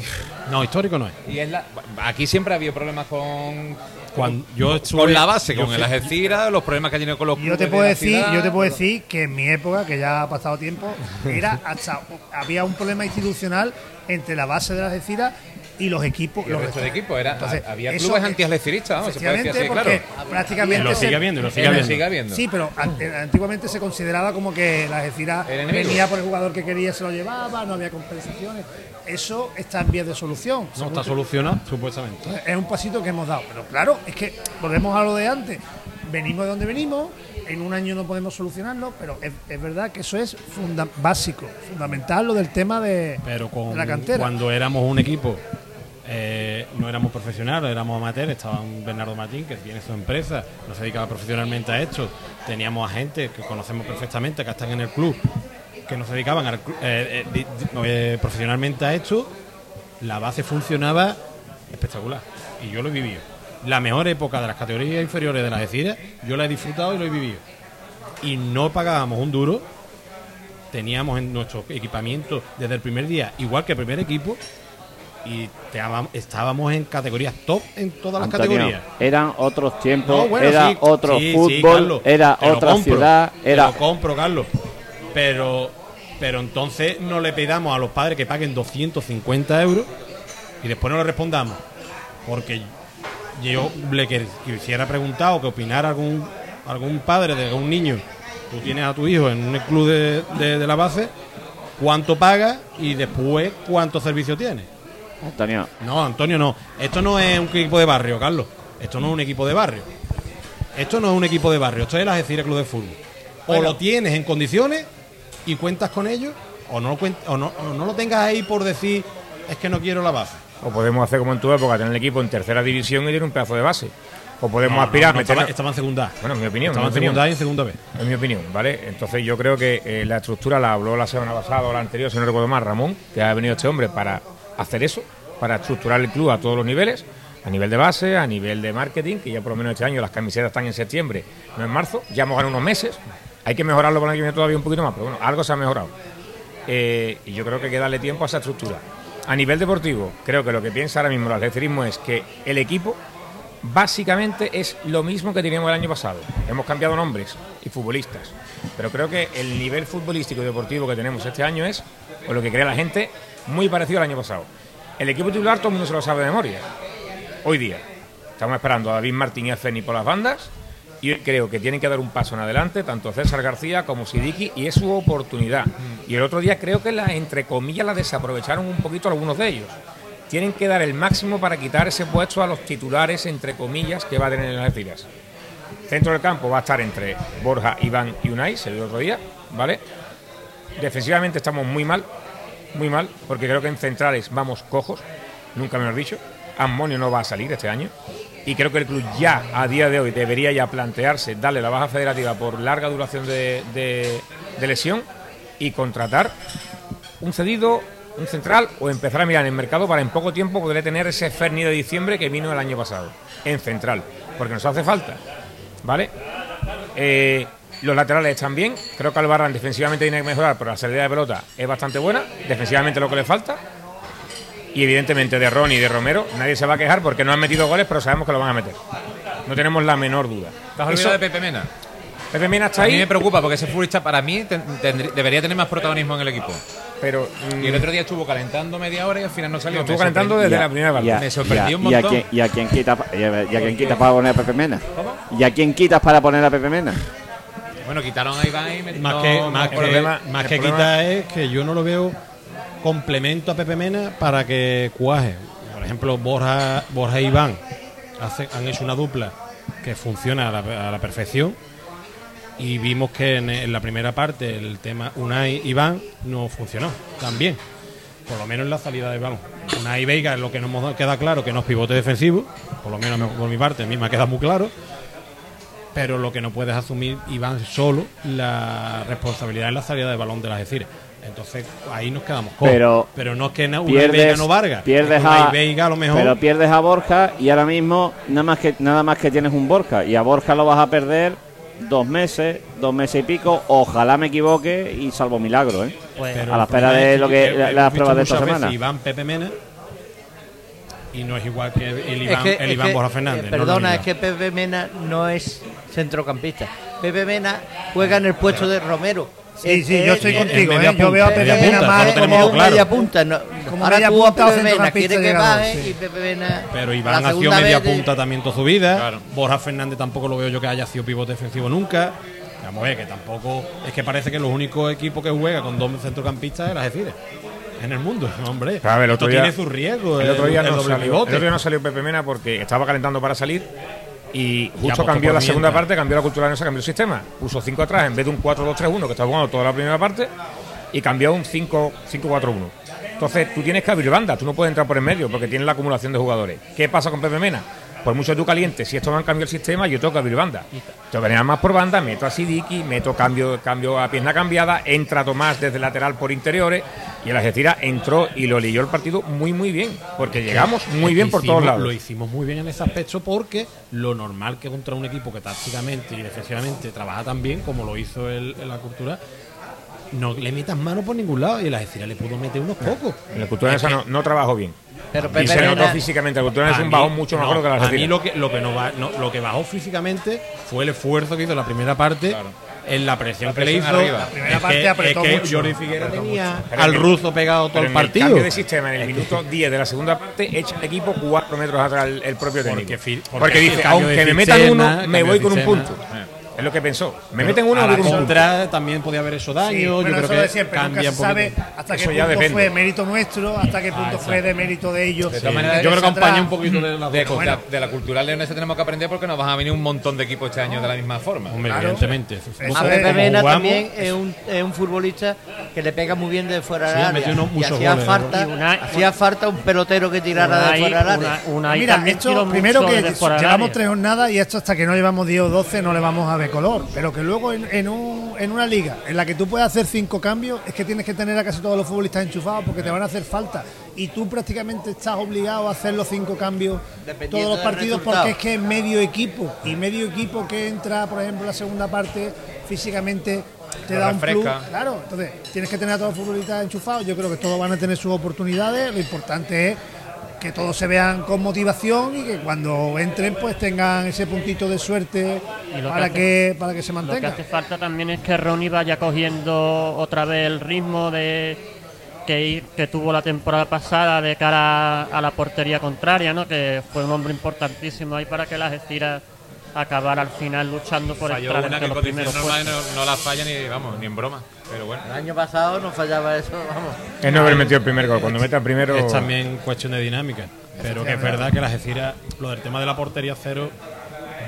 No, histórico no es. y es la, aquí siempre ha habido problemas con Cuando yo estuve- con la base, yo con el Algeciras, los problemas que ha tenido con los Yo clubes te puedo decir, ciudad. yo te puedo decir que en mi época, que ya ha pasado tiempo, era hasta había un problema institucional entre la base de las Algeciras y los equipos. Y el los resto de restos. equipos era, Entonces, había eso clubes es- anti-algeciristas, ¿no? Se puede decir así, Efectivamente, claro. prácticamente Y lo sigue habiendo, lo sigue habiendo. sigue habiendo. Sí, pero eh, antiguamente se consideraba como que la Algeciras venía por el jugador que quería, se lo llevaba, no había compensaciones. Eso está en vías de solución. No está solucionado, supuestamente. es un pasito que hemos dado. Pero claro, es que volvemos a lo de antes. Venimos de donde venimos, en un año no podemos solucionarlo, pero es, es verdad que eso es funda- básico, fundamental lo del tema de, Pero con, de la cantera. cuando éramos un equipo, eh, no éramos profesionales, éramos amateurs, estaba un Bernardo Martín que tiene su empresa, no se dedicaba profesionalmente a esto, teníamos a gente que conocemos perfectamente, que están en el club, que no se dedicaban al eh, eh, profesionalmente a esto, la base funcionaba espectacular y yo lo he vivido. La mejor época de las categorías inferiores de las Algeciras, yo la he disfrutado y lo he vivido. Y no pagábamos un duro teníamos en nuestro equipamiento desde el primer día, igual que el primer equipo, y te estábamos en categorías top en todas las categorías. eran otros tiempos, No, bueno, era sí, otro sí, sí, fútbol, Carlos, era otra compro, ciudad, te era lo compro, Carlos. Pero, pero entonces no le pedamos a los padres que paguen 250 euros y después no le respondamos. Porque yo le quisiera preguntar o que opinara algún, algún padre de algún niño. Tú tienes a tu hijo en un club de, de- de la base, cuánto paga y después cuánto servicio tiene. Antonio, No, Antonio, no. Esto no es un equipo de barrio, Carlos. Esto no es un equipo de barrio. Esto no es un equipo de barrio. Esto es el Algeciras Club de Fútbol. O lo tienes en condiciones y cuentas con ellos, o no, o no, o no lo tengas ahí por decir es que no quiero la base. O podemos hacer como en tu época, tener el equipo en tercera división y tener un pedazo de base. O podemos No, aspirar no, estaba, meter. estaba en segunda. Bueno, en mi opinión, Estaba en en mi opinión. segunda y en segunda B. En mi opinión, ¿vale? Entonces yo creo que eh, la estructura la habló la semana pasada o la anterior, si no recuerdo más, Ramón, que ha venido este hombre para hacer eso, para estructurar el club a todos los niveles, a nivel de base, a nivel de marketing, que ya por lo menos este año las camisetas están en septiembre, no en marzo, ya hemos ganado unos meses, hay que mejorarlo para el que viene todavía un poquito más, pero bueno, algo se ha mejorado. Eh, y yo creo que hay que darle tiempo a esa estructura. A nivel deportivo, creo que lo que piensa ahora mismo el atletismo es que el equipo básicamente es lo mismo que teníamos el año pasado. Hemos cambiado nombres y futbolistas. Pero creo que el nivel futbolístico y deportivo que tenemos este año es, o lo que cree la gente, muy parecido al año pasado. El equipo titular todo el mundo se lo sabe de memoria. Hoy día. Estamos esperando a David Martín y a Feni por las bandas. Y creo que tienen que dar un paso en adelante, tanto César García como Sidiki, y es su oportunidad. Y el otro día creo que, la, entre comillas, la desaprovecharon un poquito algunos de ellos. Tienen que dar el máximo para quitar ese puesto a los titulares, entre comillas, que va a tener en las tiras. Centro del campo va a estar entre Borja, Iván y Unai, se el otro día, ¿vale? Defensivamente estamos muy mal, muy mal, porque creo que en centrales vamos cojos, nunca mejor dicho. Ammonio no va a salir este año. Y creo que el club ya, a día de hoy, debería ya plantearse darle la baja federativa por larga duración de, de- lesión y contratar un cedido, un central o empezar a mirar en el mercado para en poco tiempo poder tener ese Ferni de diciembre que vino el año pasado en central, porque nos hace falta, ¿vale? Eh, los laterales están bien, creo que Albarrán defensivamente tiene que mejorar, pero la salida de pelota es bastante buena, defensivamente lo que le falta. Y evidentemente de Ron y de Romero nadie se va a quejar porque no han metido goles, pero sabemos que lo van a meter. No tenemos la menor duda. ¿Te has Eso- olvidado de Pepe Mena? Pepe Mena está A mí me ahí, preocupa porque ese futbolista para mí ten- tendrí- debería tener más protagonismo en el equipo. pero mm, Y el otro día estuvo calentando media hora y al final no salió. estuvo calentando desde Ya, la primera parte. ya, Me sorprendió un ya, montón. ¿Y a quién y a, quitas para poner a Pepe Mena? ¿Y a quién quitas para poner a Pepe Mena? Bueno, quitaron a Iván y me- Más que, no- más el que, problema- más que problema- quita es que yo no lo veo complemento a Pepe Mena para que cuaje. Por ejemplo, Borja, Borja e Iván hace- han hecho una dupla que funciona a la, a la perfección y vimos que en, en la primera parte el tema Unai Iván no funcionó tan bien. Por lo menos en la salida de balón. Unai Veiga, lo que nos hemos- queda claro que no es pivote defensivo, por lo menos por mi parte, a mí me queda muy claro pero lo que no puedes asumir Iván solo la responsabilidad en la salida de balón de las Algeciras. Entonces ahí nos quedamos cojos. Pero no es que na- una Pierdes, no Vargas. pierdes a, a lo mejor. pero pierdes a Borja y ahora mismo nada más que nada más que tienes un Borja y a Borja lo vas a perder dos meses, dos meses y pico. Ojalá me equivoque y salvo milagro, ¿eh? Pues, pero a la espera de lo que- las pruebas de esta semana. Iván Pepe Mena y no es igual que el Iván, Es que- el es Iván que, Borja eh, Fernández. no perdona, es es que Pepe Mena no es centrocampista. Pepe Mena juega en el puesto de Romero. Sí, sí, yo estoy es- contigo, media ¿eh? Yo veo a Pepe Mena más no lo tenemos como claro. media punta. No. Como Ahora media tú a punta o Pepe Mena centrocampista quiere que baje sí. y Pepe Mena. Pero la Iván ha sido media de- punta también toda su vida. Claro. Borja Fernández tampoco lo veo yo que haya sido pivote defensivo nunca. Vamos a ver, que tampoco. Es que parece que los únicos equipos que juega con dos centrocampistas es las Algeciras. En el mundo, hombre. Claro, el otro Esto día- tiene su riesgo. El otro día el no salió, el pivote. otro día no salió Pepe Mena porque estaba calentando para salir y justo apostó cambió la segunda parte, cambió la cultura leonesa, cambió el sistema. Puso 5 atrás en vez de un 4-2-3-1 que estaba jugando toda la primera parte y cambió un 5-4-1. Entonces tú tienes que abrir banda, tú no puedes entrar por en medio porque tienes la acumulación de jugadores. ¿Qué pasa con Pepe Mena? Por mucho que tú calientes, si esto me han cambiado el sistema, yo tengo que abrir banda. Que venir más por banda, meto a Sidiki, meto cambio, cambio a pierna cambiada, entra Tomás desde lateral por interiores y el Algeciras entró y lo leyó el partido muy muy bien, porque llegamos muy bien por hicimos- todos lados. Lo hicimos muy bien en ese aspecto porque lo normal que contra un equipo que tácticamente y defensivamente trabaja tan bien como lo hizo el, en la cultura, no le metas mano por ningún lado y la Algeciras le pudo meter unos pocos. En la cultura no, no trabajó bien. Pero Y Pepe se notó físicamente, la cultura leonesa es A un mí- bajón mucho no, mejor que la A mí lo que, lo, que no va- no, lo que bajó físicamente fue el esfuerzo que hizo la primera parte en la presión La que le presión hizo. arriba. La primera Es parte que- apretó es que mucho. Jordi Figuera tenía al el- ruso pegado todo el en partido. cambio de sistema, en el minuto 10 de la segunda parte, echa el equipo cuatro metros atrás el, el propio técnico. Porque Porque, porque dice, aunque me metan uno, me voy con un punto. Es lo que pensó. Me Pero meten uno, a la contra también podía haber hecho daño. Sí, yo bueno, creo eso que lo de siempre, nunca cambia se un sabe hasta qué Eso ya punto depende. fue mérito nuestro, hasta qué punto fue de mérito de ellos. De Yo creo que acompaña un poquito de la De, de- de la cultural leonesa tenemos que aprender porque nos van a venir un montón de equipos este año de la misma forma. Hombre, Claro. evidentemente. Eso a Pepe también es un, es un futbolista que le pega muy bien de fuera del área. y hacía goles, falta, ¿no? Y una- hacía falta un pelotero que tirara de fuera del área. Mira, esto, primero que llevamos tres jornadas y esto hasta que no llevamos 10 o 12 no le vamos a ver color. Pero que luego en, en un- en una liga en la que tú puedes hacer cinco cambios, es que tienes que tener a casi todos los futbolistas enchufados porque te van a hacer falta. Y tú prácticamente estás obligado a hacer los cinco cambios todos los partidos porque es que es medio equipo. Y medio equipo que entra, por ejemplo, en la segunda parte, físicamente te Lo da un plus. Claro, entonces tienes que tener a todos los futbolistas enchufados. Yo creo que todos van a tener sus oportunidades. Lo importante es que todos se vean con motivación y que cuando entren pues tengan ese puntito de suerte que para hace- que para que se Lo que mantenga. hace falta también es que Ronnie vaya cogiendo otra vez el ritmo de que, que tuvo la temporada pasada de cara a la portería contraria, ¿no? Que fue un hombre importantísimo ahí para que las estiras acabar al final luchando por Falló entrar una entre que en los primeros normales no, no la falla ni, vamos, ni en broma. Pero bueno. El año pasado no fallaba eso, vamos. Es no haber metido el primer gol. Cuando meta el primero. Es también cuestión de dinámica. Pero que es verdad que las Algeciras, lo del tema de la portería cero,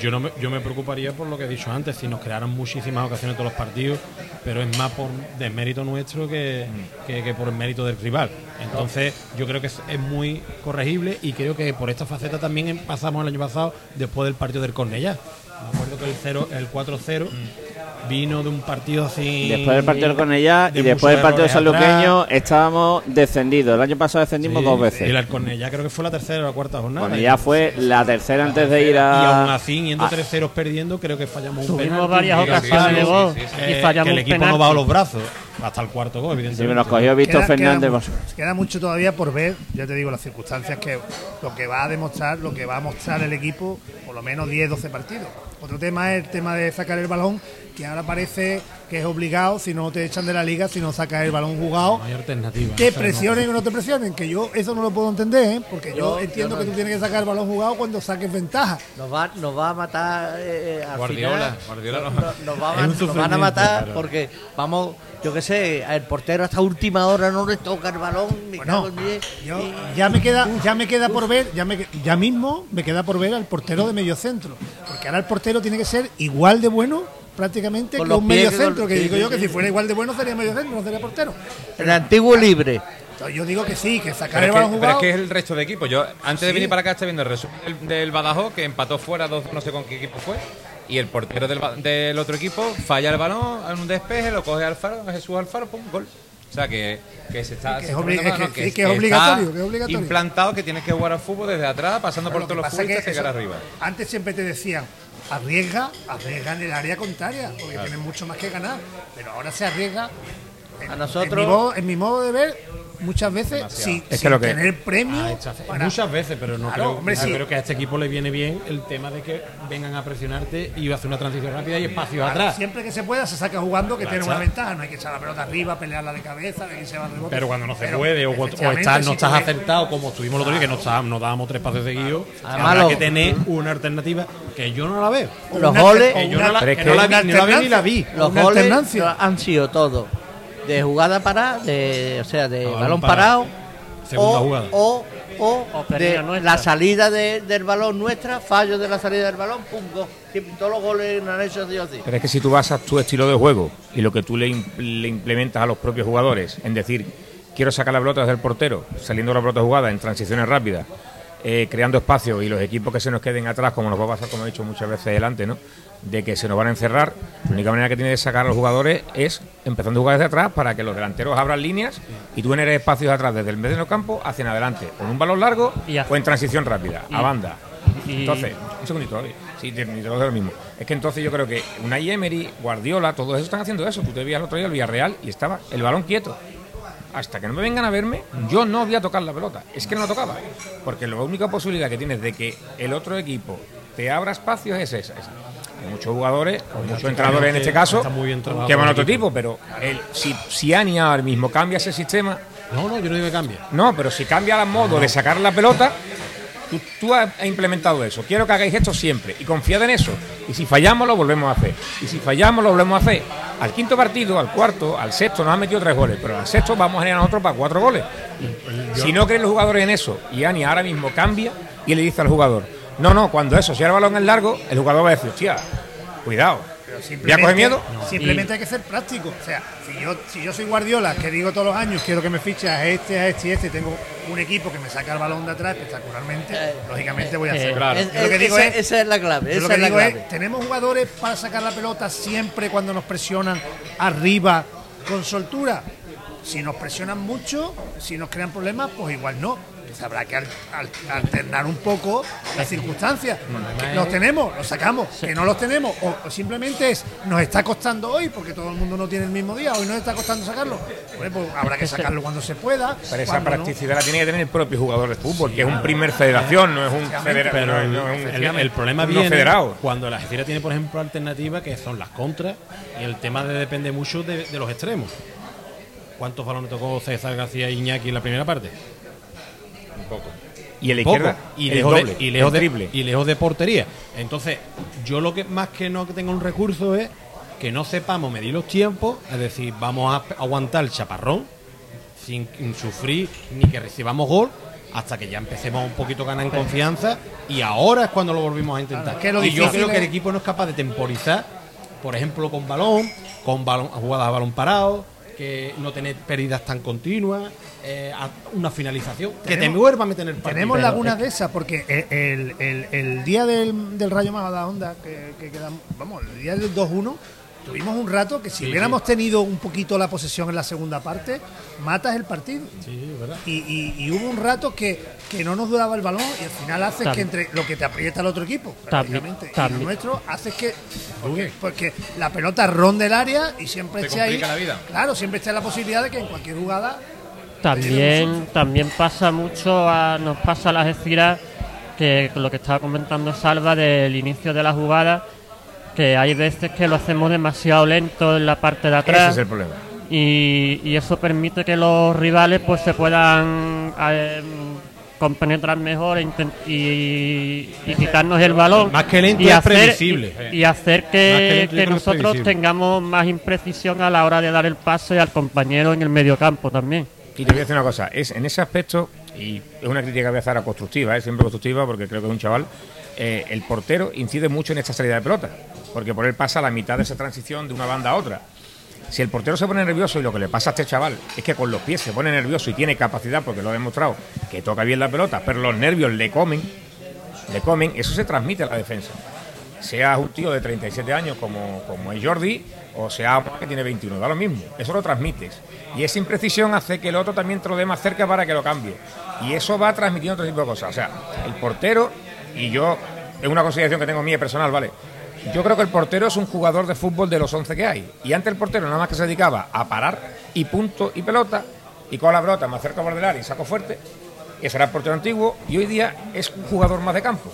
yo no me, yo me preocuparía por lo que he dicho antes, si nos crearan muchísimas ocasiones todos los partidos, pero es más por desmérito nuestro que, que, que por el mérito del rival. Entonces, yo creo que es, es muy corregible y creo que por esta faceta también pasamos el año pasado después del partido del Cornellá. Me acuerdo que el, cero, el 4-0 vino de un partido así. Después del partido con ella de y después del partido de San errores atrás. Luqueño estábamos descendidos. El año pasado descendimos Sí, dos Y veces. el Cornellá creo que fue la tercera o la cuarta jornada. Bueno, ya fue la tercera antes de ir Y aún a. así, yendo a- 3-0 perdiendo, creo que fallamos un Tuvimos penalti, varias un ocasiones de claro, gol sí, sí, y fallamos que el un equipo no bajó los brazos hasta el cuarto gol, Sí, evidentemente. nos cogió Víctor Fernández. Queda, pues, mucho, queda mucho todavía por ver, ya te digo, las circunstancias que lo que va a demostrar, lo que va a mostrar el equipo, por lo menos 10, 12 partidos. Otro tema es el tema de sacar el balón, que ahora parece que es obligado, si no te echan de la liga, si no sacas el balón jugado. No hay alternativa. No- presionen o no te presionen, que yo eso no lo puedo entender, ¿eh? porque yo, Yo- entiendo yo que tú tienes que sacar el balón jugado cuando saques ventaja. Nos va, nos va a matar eh, al Guardiola, final. Guardiola No- no- no- nos, va nos van a matar claro. porque vamos, yo qué sé, el portero hasta última hora no le toca el balón, me Bueno, cago en diez, yo- y- ya me queda ya me queda por ver ya me, ya mismo me queda por ver al portero de medio centro porque ahora el portero tiene que ser igual de bueno prácticamente Con que los un medio que centro que digo yo que si fuera igual de bueno sería medio centro no sería portero el antiguo libre. Yo digo que sí que sacar Pero el es, que, balón pero es jugado que es el resto de equipos. Yo antes de venir para acá estoy viendo el resumen del, del Badajoz que empató fuera dos, no sé con qué equipo fue. Y el portero del, otro equipo falla el balón en un despeje, lo coge Alfaro, Jesús Alfaro, pum, gol. O sea que, que se está. que es obligatorio, que es obligatorio. Implantado que tienes que jugar al fútbol desde atrás, pasando Pero por todos los pasa es que futbolistas y llegar eso- arriba. Antes siempre te decían, arriesga, arriesga en el área contraria, porque tienes mucho más que ganar. Pero ahora se arriesga. en- A nosotros- En mi modo, en mi modo de ver, muchas veces sin, que sin lo que- tener premio. Ah, para- Muchas veces, pero no Claro, creo, hombre, yo sí. creo que a este equipo le viene bien el tema de que vengan a presionarte y hacer una transición rápida y espacio Claro, atrás. Siempre que se pueda se saca jugando que Claro, tiene una está. ventaja. No hay que echar la pelota arriba, pelearla de cabeza, de que se va al rebote. Pero cuando no se Pero, puede o, o estás, no estás acertado como estuvimos el otro día, que no, estábamos- nos dábamos tres pases seguidos, Además, habrá que tener una alternativa que yo no la veo. los goles- Que yo no la, pero es que que no la vi, ni la vi. Los goles han sido todos de jugada parada, de, o sea, de balón balón parado. parado, Segunda o, jugada. o, o O de la salida de- del balón nuestra, fallo de la salida del balón, pum, gol. Todos los goles han hecho así. Pero es que si tú basas tu estilo de juego y lo que tú le, le implementas a los propios jugadores, en decir, quiero sacar la pelota desde el portero, saliendo la pelota jugada en transiciones rápidas, eh, creando espacio y los equipos que se nos queden atrás, como nos va a pasar, como he dicho muchas veces delante, ¿no? de que se nos van a encerrar, la única manera que tiene de sacar a los jugadores es empezando a jugar desde atrás para que los delanteros abran líneas y tú generes espacios atrás desde el medio campo hacia en adelante, con un balón largo Y o en transición rápida, a y- banda. y- Entonces, un segundito. Sí, te, te lo mismo. Es que entonces yo creo que Unai Emery, Guardiola, todos esos están haciendo eso. Tú te veías el otro día el Villarreal y estaba el balón quieto. Hasta que no me vengan a verme, yo no voy a tocar la pelota. Es que no la tocaba. Porque la única posibilidad que tienes de que el otro equipo te abra espacios es esa. esa. Hay muchos jugadores, o muchos entrenadores en este caso, Está muy bien trabajado que van otro tipo, pero el- si, si Ani ahora mismo cambia ese sistema, No, no, yo no digo que cambie. no, pero si cambia el modo de sacar la pelota, tú, tú has implementado eso. Quiero que hagáis esto siempre y confiad en eso. Y si fallamos, lo volvemos a hacer. Y si fallamos, lo volvemos a hacer. Al quinto partido, al cuarto, al sexto nos han metido tres goles, pero al sexto vamos a generar nosotros para cuatro goles. Si no creen los jugadores en eso y Ani ahora mismo cambia y le dice al jugador, no, no, cuando eso, si ahora el balón es largo, el jugador va a decir, hostia, cuidado. ¿Voy a coger miedo? Simplemente hay que ser práctico. O sea, si yo, si yo soy Guardiola, que digo todos los años, quiero que me fiches a este, a este y este, y tengo un equipo que me saca el balón de atrás espectacularmente, lógicamente voy a eh, hacer. claro. Es- lo que digo esa, es, esa es la clave. yo lo Esa que es la digo clave. es, tenemos jugadores para sacar la pelota siempre cuando nos presionan arriba con soltura. Si nos presionan mucho, si nos crean problemas, pues igual no. Entonces habrá que al- al- alternar un poco las circunstancias. Que los tenemos, los sacamos. Que no los tenemos, o, o simplemente es, nos está costando hoy, porque todo el mundo no tiene el mismo día, hoy nos está costando sacarlo. Bueno, pues habrá que sacarlo cuando se pueda. Pero esa no. practicidad la tiene que tener el propio jugador de fútbol, que es un primer federación, no es un federa- Pero no, el, no es un- el- el problema viene federado. cuando la Algeciras tiene, por ejemplo, alternativas que son las contras y el tema de depende mucho de, de los extremos. ¿Cuántos balones tocó César García e Iñaki en la primera parte? Un poco. Y el Poco. izquierda, y el lejos, doble, de, y, lejos el de, triple. y lejos de portería. Entonces, yo lo que más que no que tenga un recurso es que no sepamos medir los tiempos, es decir, vamos a aguantar el chaparrón sin sufrir ni que recibamos gol hasta que ya empecemos un poquito a ganar en confianza y ahora es cuando lo volvimos a intentar. Claro, y yo creo que el equipo no es capaz de temporizar, por ejemplo, con balón, con balón, jugadas a balón parado, que no tener pérdidas tan continuas, eh, una finalización, que te vuelva a meter el partido. Tenemos lagunas de esas, porque el, el- el día del, del Rayo Majadahonda, que, que quedamos, vamos, el día del 2-1, tuvimos un rato que si Sí, hubiéramos tenido un poquito la posesión en la segunda parte, matas el partido. Sí, verdad. Y, y- y hubo un rato que, que no nos duraba el balón y al final haces que entre lo que te aprieta el otro equipo, También- prácticamente, y también- lo nuestro, haces que. Porque, porque la pelota ronde el área y siempre Te esté ahí. complica la vida. Claro, siempre está la posibilidad de que en cualquier jugada. También, también pasa mucho, a, nos pasa a las Algeciras, que con lo que estaba comentando Salva del inicio de la jugada, que hay veces que lo hacemos demasiado lento en la parte de Ese atrás es el problema. y, y eso permite que los rivales pues se puedan eh, compenetrar mejor e y, y quitarnos el balón Más que lento y es hacer, previsible. y, y hacer que es nosotros tengamos más imprecisión a la hora de dar el pase al compañero en el mediocampo también. Y te voy a decir una cosa, es en ese aspecto, y es una crítica que voy a hacer a constructiva, ¿eh? siempre constructiva, porque creo que es un chaval, eh, el portero incide mucho en esta salida de pelota, porque por él pasa la mitad de esa transición de una banda a otra. Si el portero se pone nervioso y lo que le pasa a este chaval es que con los pies se pone nervioso y tiene capacidad, porque lo ha demostrado, que toca bien la pelota, pero los nervios le comen, le comen, eso se transmite a la defensa. Sea un tío de 37 años como, como es Jordi, o sea que tiene 21, da lo mismo. Eso lo transmites. Y esa imprecisión hace que el otro también te lo dé más cerca para que lo cambie. Y eso va transmitiendo otro tipo de cosas. O sea, el portero, y yo, es una consideración que tengo mía personal, ¿vale? Yo creo que el portero es un jugador de fútbol de los 11 que hay. Y antes el portero nada más que se dedicaba a parar y punto y pelota, y con la pelota me acerco a bordelar y saco fuerte. Ese era el portero antiguo y hoy día es un jugador más de campo.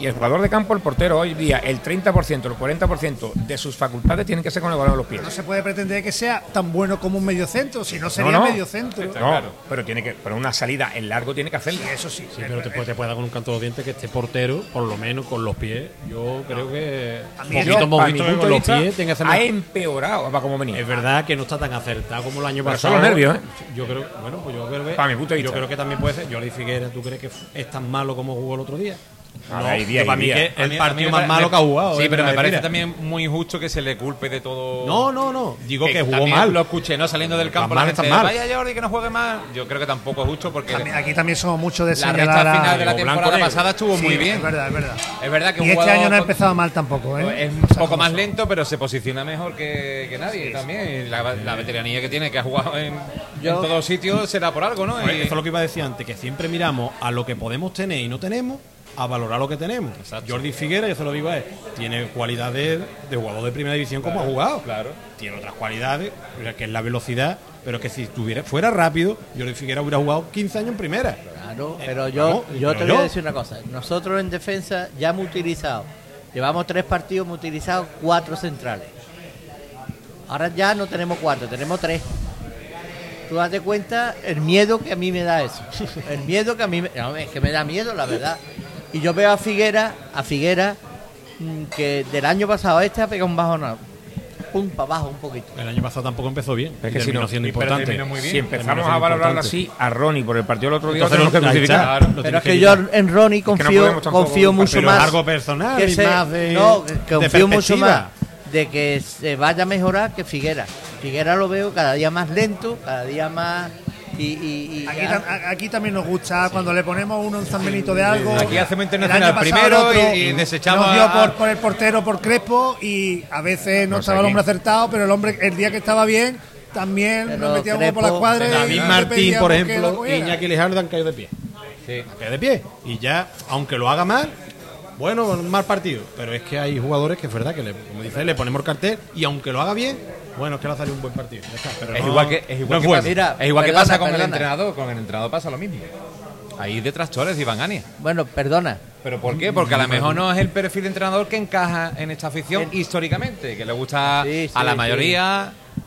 Y el jugador de campo, el portero, hoy día el 30%, el 40% de sus facultades tienen que ser con el balón en los pies. No se puede pretender que sea tan bueno como un mediocentro, si no sería no. mediocentro. No, pero tiene que, pero una salida en largo tiene que hacerlo. Eso sí. Sí, pero te puede, te puede dar con un canto de los dientes que este portero, por lo menos con los pies, yo creo que poquito Yo, para mi con los pies tiene que hacer ha empeorado para como venía. Es verdad que no está tan acertado como el año Pero pasado. son los nervios, ¿eh? Yo creo, bueno, pues yo creo que Para mi punto de yo creo que también puede ser. Jordi Figuera, ¿tú crees que es tan malo como jugó el otro día? Ver, hay días para mí que el partido más malo que ha jugado. Sí, ¿eh? pero me parece mira. también muy injusto que se le culpe de todo. No, no, no. Digo que, jugó mal. Lo escuché, ¿no? Saliendo del campo, la gente, mal. vaya Jordi que no juegue más. Yo creo que tampoco es justo porque También- aquí también somos muchos de la recta a- final de la temporada pasada estuvo Sí, muy bien. Es verdad, es verdad. Es verdad que un Y este año no ha con- empezado mal tampoco, ¿eh? Es un poco más lento, pero se posiciona mejor que, que nadie también. Y la, la veteranía que tiene, que ha jugado en, Yo- en todos sitios, será por algo, ¿no? Eso es lo que iba a decir antes, que siempre miramos a lo que podemos tener y no tenemos, a valorar lo que tenemos. Jordi Figuera, yo se lo digo a él, tiene cualidades de jugador de primera división como ha jugado. Claro. Tiene otras cualidades, o sea, que es la velocidad, pero que si tuviera, fuera rápido, Jordi Figuera hubiera jugado 15 años en primera. Claro, pero yo, vamos, yo pero te voy a decir una cosa. Nosotros en defensa ya hemos utilizado, llevamos tres partidos, hemos utilizado cuatro centrales. Ahora ya no tenemos cuatro, tenemos tres. Tú date cuenta el miedo que a mí me da eso. El miedo que a mí me, no, es que me da miedo, la verdad. Y yo veo a Figuera, a Figuera, mm, que del año pasado a este ha pegado un bajón, pum, para abajo un poquito. El año pasado tampoco empezó bien. Es que si terminó no- siendo importante. terminó muy bien. Si empezamos a valorarlo así, a Ronnie por el partido del otro día, lo Entonces, tenemos que crucificar. Pero es que que yo en Ronnie que no confío, confío mucho más. algo personal que se- más de, no, que de confío mucho más de que se vaya a mejorar que Figuera. Figuera lo veo cada día más lento, cada día más y, y- y Aquí, tam- también nos gusta cuando le ponemos uno en San Benito de algo. Aquí hacemos internacional primero otro y- y desechamos Nos dio a- por, por el portero, por Crespo, y a veces no estaba el hombre acertado, pero el hombre, el día que estaba bien, también Pero nos metíamos por Crespo- las cuadras. y David Martín, por ejemplo, y. Iñaki Lejardo han caído de pie. Sí. Han caído de pie. Y ya, aunque lo haga mal, bueno, un mal partido. Pero es que hay jugadores que es verdad que, le, como dice le ponemos el cartel y aunque lo haga bien, bueno, es que le ha salido un buen partido. Ya está, pero Es no- igual que, es igual no que bueno. pasa, Mira, es igual que perdona, pasa con el entrenador. Con el entrenador pasa lo mismo. Ahí detractores de Iván Ania. bueno, perdona. ¿Pero por qué? Porque a lo mejor no es el perfil de entrenador que encaja en esta afición históricamente, que le gusta Sí, sí, a la sí.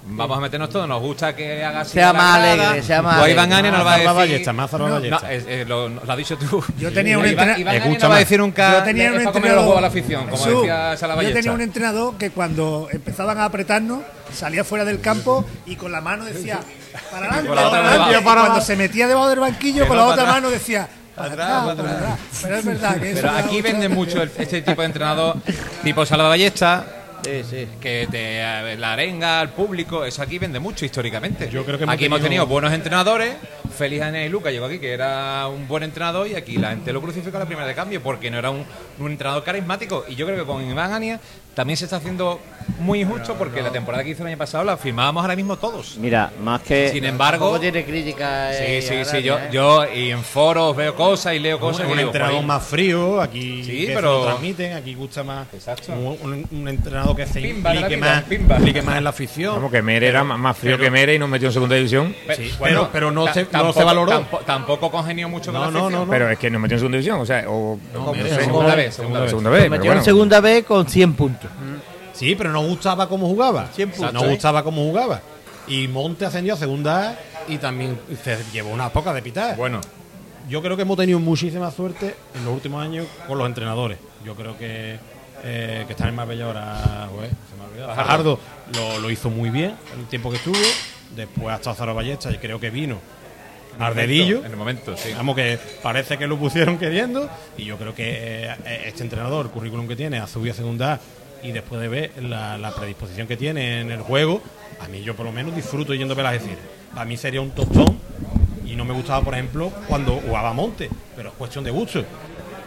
Vamos a meternos todos, nos gusta que haga así Sea más grada. alegre, sea más Pues Iván alegre. Ania nos va a decir. Ballesta, Mazarra no, Ballesta. no, es- es lo, lo has dicho tú. Yo tenía un Iván, entrena- Iván va a más. decir nunca. Yo tenía un entrenador, a la afición, como Jesús, decía yo tenía un entrenador que cuando empezaban a apretarnos salía fuera del campo y con la mano decía para adelante, para adelante. Y cuando se metía debajo del banquillo con la otra mano decía atrás, atrás, atrás. Pero es verdad que eso Pero aquí venden mucho el- este tipo de entrenador, tipo Salva Ballesta, Sí, sí. que te eh, la arenga al público, eso aquí vende mucho históricamente. Yo creo que hemos aquí hemos tenido- tenido buenos entrenadores, Félix Ania y Luca llegó aquí, que era un buen entrenador, y aquí la gente lo crucificó a la primera de cambio, porque no era un, un entrenador carismático. Y yo creo que con Iván Ania también se está haciendo muy injusto, porque la temporada que hizo el año pasado la firmábamos ahora mismo todos. Mira, más que Sin embargo, tiene crítica. sí, eh, sí, sí, yo, ¿eh? yo y en foros veo cosas y leo cosas. un, un entrenador "Joder, más frío, aquí Sí, que pero- se lo transmiten, aquí gusta más Exacto. un, un- un entrenador que se Pimba implique más, pimba. implique más en la afición. Como que Mere era más- frío pero- que Mere y nos metió en segunda división. Pe- Sí, pero- pero no se- no valoró. tampo- Tampoco congenió mucho con No, la no, afición. no, Pero es que nos metió en segunda división, o sea, o No, no Mere, segunda vez, segunda vez. Segunda vez, Lo pero metió en segunda vez con 100 puntos. Sí, pero no gustaba cómo jugaba. No ¿eh? gustaba cómo jugaba. Y Monte ascendió a segunda y también se llevó unas pocas de pitar. Bueno, Yo creo que hemos tenido muchísima suerte en los últimos años con los entrenadores. Yo creo que, eh, que está en Marbella ahora, güey, se me ha olvidado. Fajardo lo, lo hizo muy bien el tiempo que estuvo. Después ha estado Zaro Ballesta y creo que vino ardedillo. en el momento, sí. Digamos que parece que lo pusieron queriendo y yo creo que eh, este entrenador, el currículum que tiene, ha subido a segunda A y después de ver la, predisposición que tiene en el juego, a mí yo por lo menos disfruto yendo a decir. A mí sería un tostón y no me gustaba, por ejemplo, cuando jugaba Monte, pero es cuestión de gusto.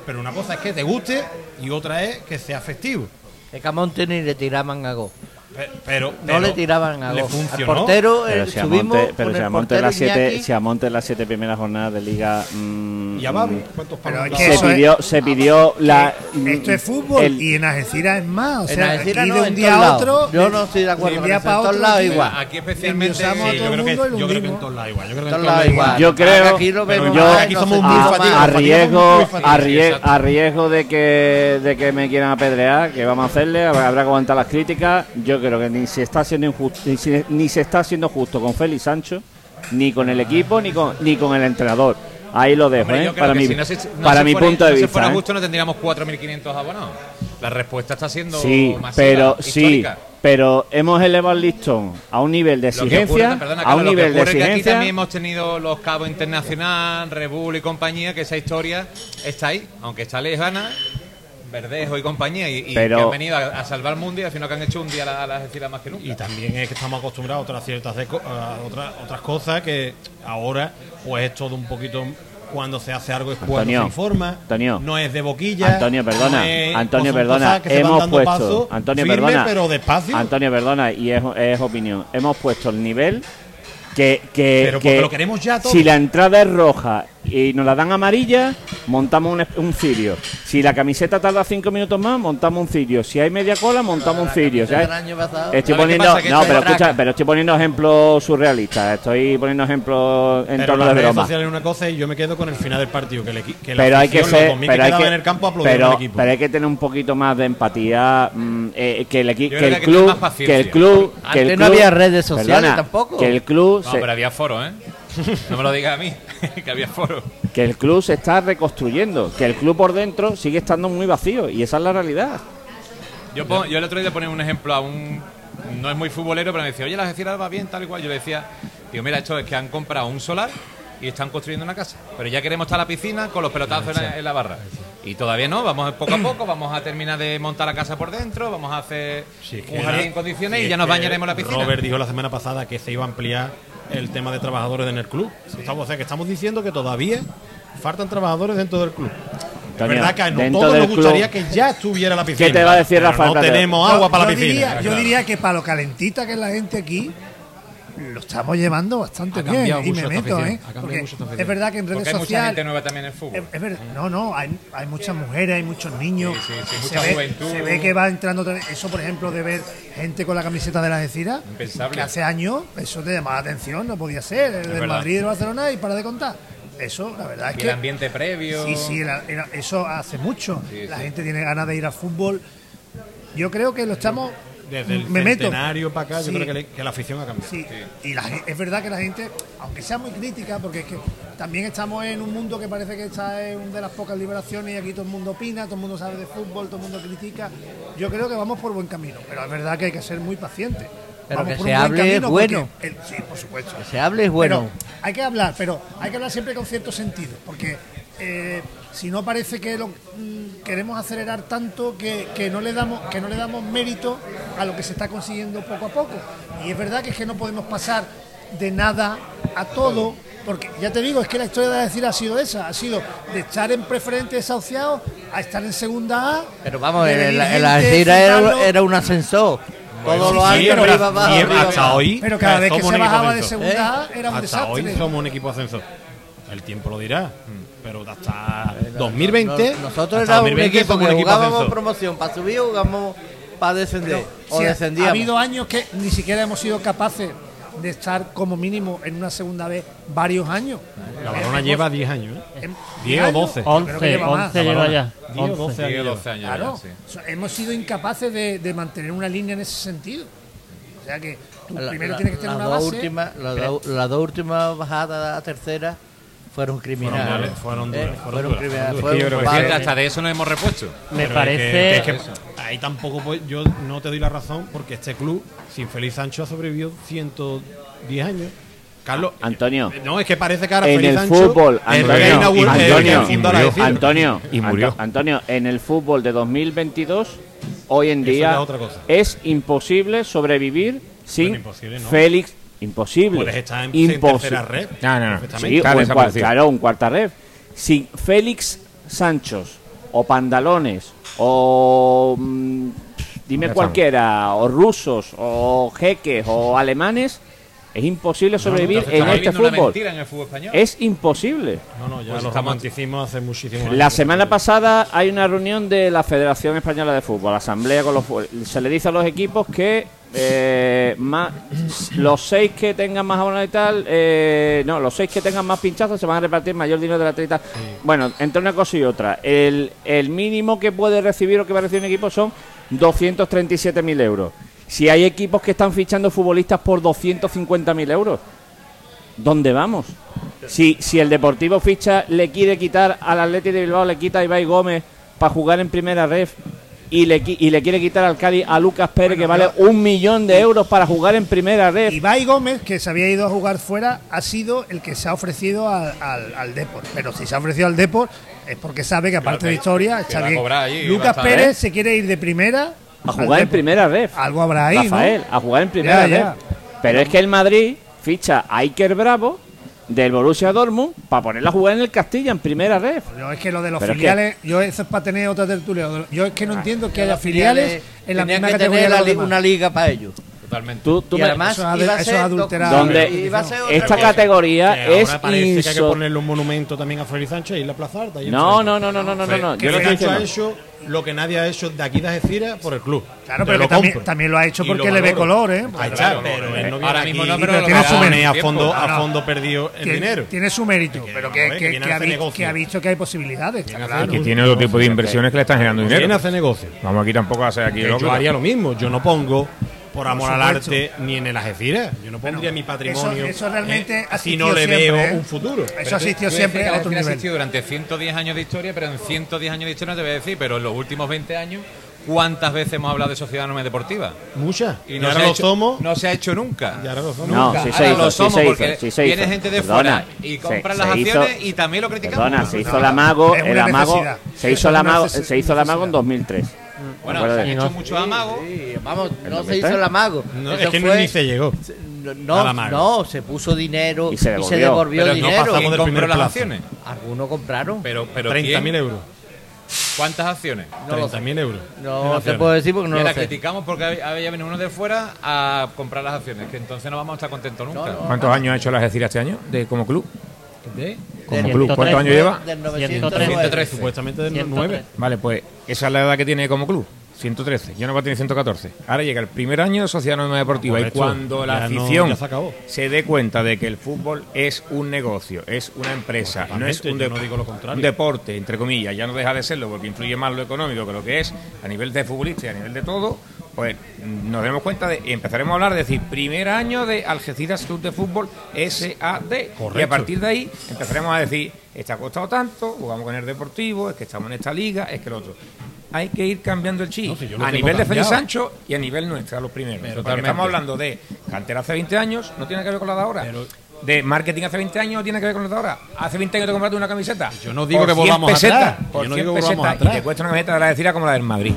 Pero una cosa es que te guste y otra es que sea festivo. Es que a Monte ni le tiraban a gol. Pe- Pero, No pero le tiraban a le gol. Al funcionó. portero Pero eh, si a subimos Monte, pero con si el a Monte portero las siete, Iñaki. si a Monte las siete primeras jornadas de liga mm, Y a Babi, mm, ¿cuántos Pero se es- pidió, se pidió la Esto es fútbol el- y en Algeciras es más. O En sea, Algeciras aquí no, de un día a otro. Yo no estoy de acuerdo de En todos lados aquí igual. Aquí especialmente. A todo yo creo que, yo creo en todos lados igual. Yo creo que en Todos todos lados lados igual. Yo creo- Aquí lo pero vemos yo- más, aquí somos muy fatigados, a riesgo, a, de que, de que me quieran apedrear, que vamos a hacerle, habrá habrá que aguantar las críticas. Yo creo que ni se está siendo injusto, ni, se- ni se está siendo justo con Félix Sancho, ni con el equipo, ni con, ni con el entrenador. Ahí lo dejo, Hombre, ¿eh? para mi, si no se- no para mi fuera- punto de vista. Si fuera ¿eh? justo no tendríamos 4.500 abonados. La respuesta está siendo Sí, masiva, pero sí, histórica. pero hemos elevado el listón a un nivel de exigencia, ocurre, perdona, a un lo que nivel de es que aquí exigencia. también hemos tenido los cabos internacional, Rebull y compañía, que esa historia está ahí, aunque está lejana, Verdejo y compañía, y, y Pero- que han venido a, a salvar el mundo y al final que han hecho un día a las Algeciras más que nunca. Y también es que estamos acostumbrados a otras ciertas de a otras otras cosas que ahora pues es todo un poquito cuando se hace algo es cuando Antonio, se informa, Antonio. no es de boquilla. Antonio, perdona, no es- Antonio, perdona, hemos puesto, paso Antonio, firme, perdona, pero despacio. Antonio, perdona, y es, es opinión, hemos puesto el nivel que, que, Pero que lo queremos ya todo. si la entrada es roja y nos la dan amarilla, montamos un, un cirio. Si la camiseta tarda cinco minutos más, montamos un cirio. Si hay media cola, montamos un cirio. El ¿sabes? año pasado. Estoy ¿Sabes qué poniendo, pasa? No, pero es escucha, pero estoy poniendo ejemplos surrealistas. Estoy poniendo ejemplos en pero torno de broma. una cosa y yo me quedo con el final del partido que, le, qui- que la pero hay que afición, los ser 2000 pero hay que, en el campo aplaudieron pero, al equipo. pero hay que tener un poquito más de empatía mm, eh, que el que que club que el club que el Antes no club- había redes sociales perdona, tampoco. que el club No, se, pero había foro, ¿eh? No me lo digas a mí, que había foro. que el club se está reconstruyendo que el club por dentro sigue estando muy vacío y esa es la realidad Yo, pon- yo el otro día ponía un ejemplo a un. No es muy futbolero, pero me decía, oye, la Algeciras va bien, tal y cual. Yo le decía, digo, mira, esto es que han comprado un solar y están construyendo una casa. Pero ya queremos estar a la piscina con los pelotazos en la, en la barra. Y todavía no, vamos poco a poco, vamos a terminar de montar la casa por dentro, vamos a hacer Sí, un jardín en condiciones sí, y ya nos bañaremos la piscina. Robert dijo la semana pasada que se iba a ampliar el tema de trabajadores en el club. Estamos, o sea, que estamos diciendo que todavía faltan trabajadores dentro del club. Es verdad que a no todos nos gustaría club- que ya estuviera la piscina. ¿Qué te va a decir Rafa No tenemos Yo- agua para la piscina. Diría, yo diría que para lo calentita que es la gente aquí, lo estamos llevando bastante Ha bien. Y me meto, ¿eh? Porque es verdad que en redes hay mucha sociales. gente nueva también en el fútbol. Es, es verdad, no, no, hay, hay muchas mujeres, hay muchos niños. Sí, sí, sí, se, mucha ve, juventud. se ve que va entrando. Eso, por ejemplo, de ver gente con la camiseta de la Impensable. que hace años eso te llamaba la atención, no podía ser. El del verdad. Madrid el Barcelona y para de contar. Eso, la verdad es Y que. el ambiente previo. Sí, sí, era- era- eso hace mucho. Sí, la sí. gente tiene ganas de ir al fútbol. Yo creo que lo estamos. Desde el me meto. centenario para acá, Sí. yo creo que, le- que la afición ha cambiado. Sí, y la es verdad que la gente, aunque sea muy crítica, porque es que también estamos en un mundo que parece que está en una de las pocas liberaciones y aquí todo el mundo opina, todo el mundo sabe de fútbol, todo el mundo critica. Yo creo que vamos por buen camino, pero es verdad que hay que ser muy paciente. Pero Vamos que por se un buen hable es camino bueno. el- sí, por supuesto. Que se hable es bueno. Pero hay que hablar, pero hay que hablar siempre con cierto sentido, porque eh, si no parece que lo mm, queremos acelerar tanto que, que no le damos que no le damos mérito a lo que se está consiguiendo poco a poco. Y es verdad que es que no podemos pasar de nada a todo, porque ya te digo, es que la historia de decir ha sido esa, ha sido de estar en preferente desahuciado a estar en segunda A. Pero vamos, gente, Algeciras fijarlo. era, era un ascensor. Todo Sí, lo alto, siempre, arriba, abajo, siempre, arriba, hasta abajo. hoy. Pero cada vez que se bajaba de segunda A ¿Eh? era un Hasta desastre. hoy somos un equipo ascensor. El tiempo lo dirá. Pero hasta 2020. Nos- Nosotros hasta éramos un 2020 equipo somos que un equipo jugábamos promoción para subir o jugamos para descender. o Sí, ha- descendíamos. Ha habido años que ni siquiera hemos sido capaces de estar como mínimo en una segunda vez varios años. La balona lleva 10 años, ¿eh? En- 10 o años, 12. creo que 11, lleva más. 11 lleva ya. 10 o 11. 12 Sigue años. 12 años Claro, ya, sí. o sea, hemos sido incapaces de, de mantener una línea en ese sentido. O sea que tú La- primero la- tienes que tener una base. últimas- las, dos- las dos últimas bajadas a tercera fueron criminales. Fueron duras, fueron duras, Eh, fueron fueron duras, criminales. hasta de eso nos hemos repuesto. Me Pero parece. que- que- es que ahí tampoco pues, yo no te doy la razón porque este club sin Félix Sancho ha sobrevivido 110 años. Carlos, Antonio. eh, no es que parece que ahora En Félix el Sancho fútbol, Antonio, Antonio, decir. Antonio, Y murió. Anto- Antonio, en el fútbol de 2022, hoy en día es otra cosa. es imposible sobrevivir sin imposible, no. Félix. Imposible. Puedes estar en, en red. No, no, no. Sí, o en claro, un cuarta red. Si Félix Sanchos o Pandalones o mm, dime cualquiera, o rusos o jeques o alemanes, es imposible sobrevivir en este fútbol. en el fútbol español. Es imposible. No, no, ya Pues los estamos- romanticismos hace muchísimos años. La semana pasada hay una reunión de la Federación Española de Fútbol, la asamblea con los se le dice a los equipos que eh, más, los seis que tengan más abonados y tal, eh, no, los seis que tengan más pinchazos se van a repartir mayor dinero de la trita. Bueno, entre una cosa y otra, el, el mínimo que puede recibir o que va a recibir un equipo son 237.000 euros. Si hay equipos que están fichando futbolistas por 250.000 euros, ¿dónde vamos? Si, si el Deportivo ficha le quiere quitar al Atleti de Bilbao, le quita a Ibai Gómez para jugar en primera ref y le, y le quiere quitar al Cádiz a Lucas Pérez, que vale un millón de euros para jugar en primera ref. Ibai Gómez, que se había ido a jugar fuera, ha sido el que se ha ofrecido al, al, al Depor. Pero si se ha ofrecido al Depor es porque sabe que aparte que- de historia que Lucas Pérez ¿eh? se quiere ir de primera A jugar en primera ref. Algo habrá ahí, Rafael, ¿no? a jugar en primera Ya, ya. ref. Pero es que el Madrid ficha a Iker Bravo del Borussia Dortmund para ponerla a jugar en el Castilla en primera ref. Yo es que lo de los Pero es filiales, yo eso es para tener otra tertulia. Yo es que no entiendo que haya filiales en la misma que categoría tener la li- demás. una liga para ellos. Totalmente. Tú, tú y me- además eso iba a ser. Donde- iba ser esta categoría Que es ahora parece que hay que inso- ponerle un monumento también a Félix Sánchez y la Plaza Alta. No, no, no, no, no, no, no, no. Yo lo Félix Sancho ha hecho lo que nadie ha hecho de aquí de Algeciras por el club. Claro, pero lo también, también lo ha hecho porque le ve color, ¿eh? Claro, pero él no ahora viene mismo aquí no, pero y tiene su mérito. a fondo, a fondo perdido el Tiene, dinero. tiene su mérito, Que pero que, que- que viene que a ha hacer vi- negocio. que ha visto que hay posibilidades. a claro. que tiene otro tipo de inversiones que le están generando dinero. hacer negocio. Vamos aquí tampoco a hacer aquí loco. yo haría lo mismo. Yo no pongo por amor al arte ni en el Algeciras. Yo no pondría mi patrimonio. eso realmente eh, si no le siempre, veo ¿eh? un futuro. Eso Tú siempre a que otro nivel. existido durante 110 años de historia, pero en 110 años de historia no te voy a decir, pero en los últimos 20 años, ¿cuántas veces hemos hablado de sociedad anónima deportiva? Muchas. Y Y, no, ahora se ha lo hecho, somos. no se ha hecho nunca. Y ahora lo somos. No, Nunca. sí se Ahora hizo, lo sí somos se porque hizo, sí se viene hizo. gente de Perdona, fuera y compran se las hizo- acciones y también lo criticamos. Perdona, se hizo el amago, el amago, se hizo el amago, se hizo el amago en necesidad. 2003. Bueno, ¿Te acuerdas? se han Y hecho no- muchos amagos. Sí, vamos, no ¿En se hizo el amago. No, Eso es que fue- ni se llegó. No, no, se puso dinero Y se devolvió. devolvió Pero el no dinero. pasamos ¿Quién del compró primer las plazo. acciones? Algunos compraron. Pero, pero 30.000 ¿quién? euros. ¿Cuántas acciones? No lo sé. 30.000 euros. No te puedo decir porque no y lo sé. criticamos porque había había venido uno de fuera a comprar las acciones, que entonces no vamos a estar contentos nunca. No, no. ¿Cuántos años ha hecho la Algeciras este año de como club? ¿De? Como club. ¿Cuántos 103, años lleva? Del 113. 909. Supuestamente del 103. 9. Vale, pues esa es la edad que tiene como club. 113, ya no va a tener 114. Ahora llega el primer año de Sociedad Anónima Deportiva Correcto. y cuando la Ya afición se acabó. se dé cuenta de que el fútbol es un negocio, es una empresa, no es un, yo de- no digo lo contrario. un deporte, entre comillas, ya no deja de serlo porque influye más lo económico que lo que es a nivel de futbolista y a nivel de todo, pues nos demos cuenta de y empezaremos a hablar de decir primer año de Algeciras Club de Fútbol SAD y a Correcto. partir de ahí empezaremos a decir, ha costado tanto, jugamos con el Deportivo, es que estamos en esta liga, es que el otro. Hay que ir cambiando el chip No, si yo lo a nivel de Félix. Sancho y a nivel nuestro, a los primeros. Porque estamos hablando de cantera hace 20 años, no tiene que ver con la de ahora. Pero- de marketing hace 20 años, no tiene que ver con la de ahora. Hace 20 años te compraste una camiseta. Yo no digo por que 100 volvamos pesetas, atrás. Por Yo no 100 digo que volvamos y te cuesta una camiseta de la Algeciras como la del Madrid.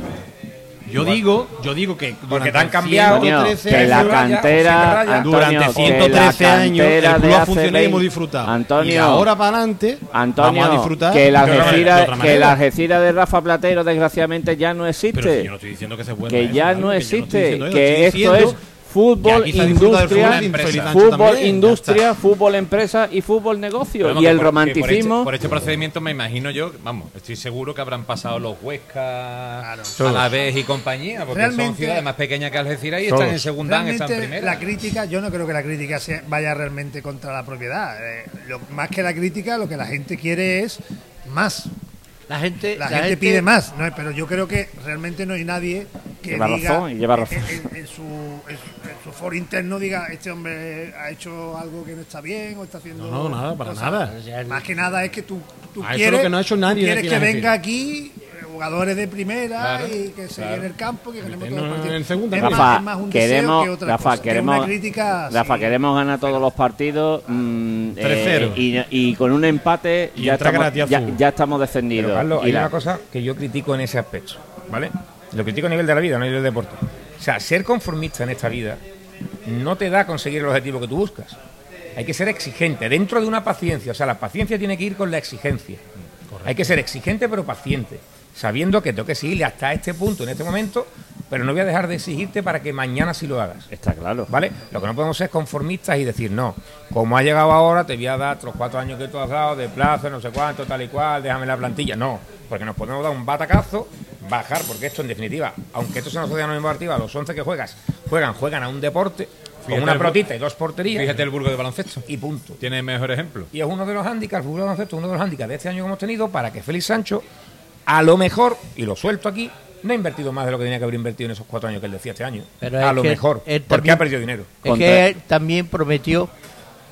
Yo digo, yo digo que Porque durante te han cambiado. Antonio, 113 que la cantera, Durante Antonio, que 113 la años el club ha funcionado y 20 hemos disfrutado. Antonio, y ahora para adelante Antonio, vamos a disfrutar que la Algeciras, que la Algeciras de Rafa Platero desgraciadamente ya no Pero si existe. yo no estoy diciendo que se vuelva que eso, ya no Que existe, diciendo que esto es fútbol, industria, fútbol industria, fútbol, empresa y fútbol, negocio. Vamos, y el por- que por este- romanticismo. Por este, procedimiento me imagino yo, vamos, estoy seguro que habrán pasado los Huesca, Todos. a la vez y compañía, porque son Realmente- ciudades más pequeñas que Algeciras y Todos. están en segunda, están en primera. la crítica, yo no creo que la crítica sea- vaya realmente contra la propiedad. Eh, lo- más que la crítica, lo que la gente quiere es más. La gente, La, la gente, gente- pide más, ¿no? pero yo creo que realmente no hay nadie que Lleva diga razón y lleva en- razón. En, en su, en su- en su foro interno diga este hombre ha hecho algo que no está bien o está haciendo No, no, nada, para cosas". nada. Más que nada es que tú, tú quieres, lo que no ha hecho nadie quieres que en venga aquí jugadores de primera Claro, y que se claro. llene el campo, que ganemos todos los partidos. en segunda, es, claro. más, Rafa, es más un deseo queremos, que otra Rafa, cosa, que queremos, crítica, Rafa, sí. queremos ganar todos los partidos mm, 3-0. eh, y, y con un empate Y ya estamos, ya, estamos descendidos. Pero, Carlos, Y hay la- una cosa que yo critico en ese aspecto, ¿vale? Lo critico a nivel de la vida, no a nivel de deporte. O sea, ser conformista en esta vida no te da a conseguir el objetivo que tú buscas. Hay que ser exigente, dentro de una paciencia. O sea, la paciencia tiene que ir con la exigencia. Hay que ser exigente pero paciente, sabiendo que tengo que seguirle hasta este punto, en este momento, pero no voy a dejar de exigirte para que mañana sí lo hagas. Está claro. ¿Vale? Lo que no podemos ser conformistas y decir, no, como ha llegado ahora, te voy a dar los cuatro años que tú has dado de plazo, no sé cuánto, tal y cual, déjame la plantilla. No, porque nos podemos dar un batacazo, bajar, porque esto en definitiva, aunque esto sea una sociedad no deportiva, los 11 que juegas, juegan, juegan a un deporte, con Fíjate una protita y dos porterías, Fíjate el Burgo de baloncesto. y punto. Tiene mejor ejemplo. Y es uno de los hándicaps, el fútbol de baloncesto, uno de los hándicaps de este año que hemos tenido para que Félix Sancho, a lo mejor, y lo suelto aquí, no ha invertido más de lo que tenía que haber invertido en esos cuatro años que él decía este año. Pero a es lo que mejor, él porque también- ha perdido dinero. Es Contra- que él también prometió,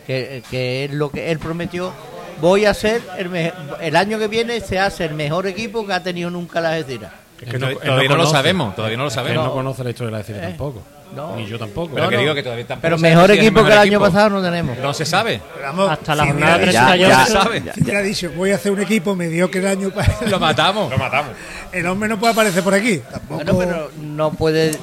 que, que es lo que él prometió, voy a ser, el, me- el año que viene se hace el mejor equipo que ha tenido nunca la Algeciras. Es que no- él todavía no lo sabemos, todavía no lo Él sabemos. no conoce la historia de la Algeciras Eh, tampoco. No. Ni yo tampoco. Pero No, que no. digo que todavía tampoco Pero mejor es el equipo que el año pasado no tenemos. No se sabe. Vamos, Hasta la jornada hubiera Ya, se sabe. ya, dicho, voy a hacer un equipo mediocre el año pasado. Lo matamos. Lo matamos. El hombre no puede aparecer por aquí. Tampoco. Bueno, pero no puede,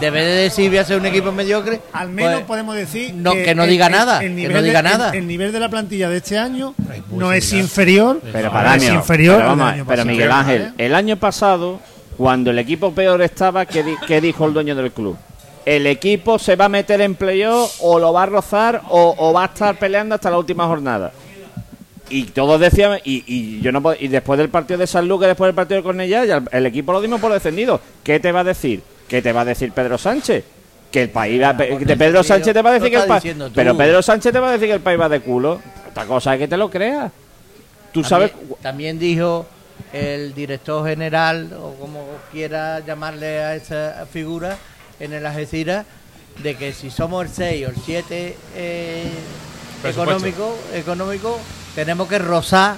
debe de decir voy a ser un equipo mediocre. Al menos pues, podemos decir no, que no diga nada, que nivel no diga de- nada. El, el nivel de la plantilla de este año no es inferior. Pero no para es mí, inferior. pero, vamos, año pero Miguel Ángel, el año pasado, cuando el equipo peor estaba, ¿qué, di- qué dijo el dueño del club? ¿El equipo se va a meter en playoff o lo va a rozar o, o va a estar peleando hasta la última jornada? Y todos decían, y, y yo no puedo- y después del partido de San Lucas, después del partido de Cornellá, el, el equipo lo dimos por descendido. ¿Qué te va a decir? ¿Qué te va a decir Pedro Sánchez? Que el país va, de Pedro Sánchez te va a decir que el país. Pero Pedro Sánchez te va a decir que el país va de culo. Otra cosa es que te lo creas. Tú sabes. También dijo el director general, o como quiera llamarle a esa figura, en el Algeciras, de que si somos el 6 o el 7 eh, económico, económico, tenemos que rozar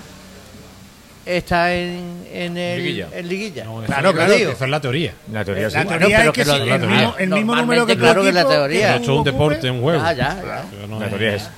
esta en, en, el, Liguilla. en liguilla. No, eso- Claro, eso- claro. Esa es la teoría. La teoría sí. La teoría pero es que, diga. el mismo, el mismo número que Normalmente, claro que es la teoría. es un deporte, un juego. Ya, ya, ya. Pero no La teoría es.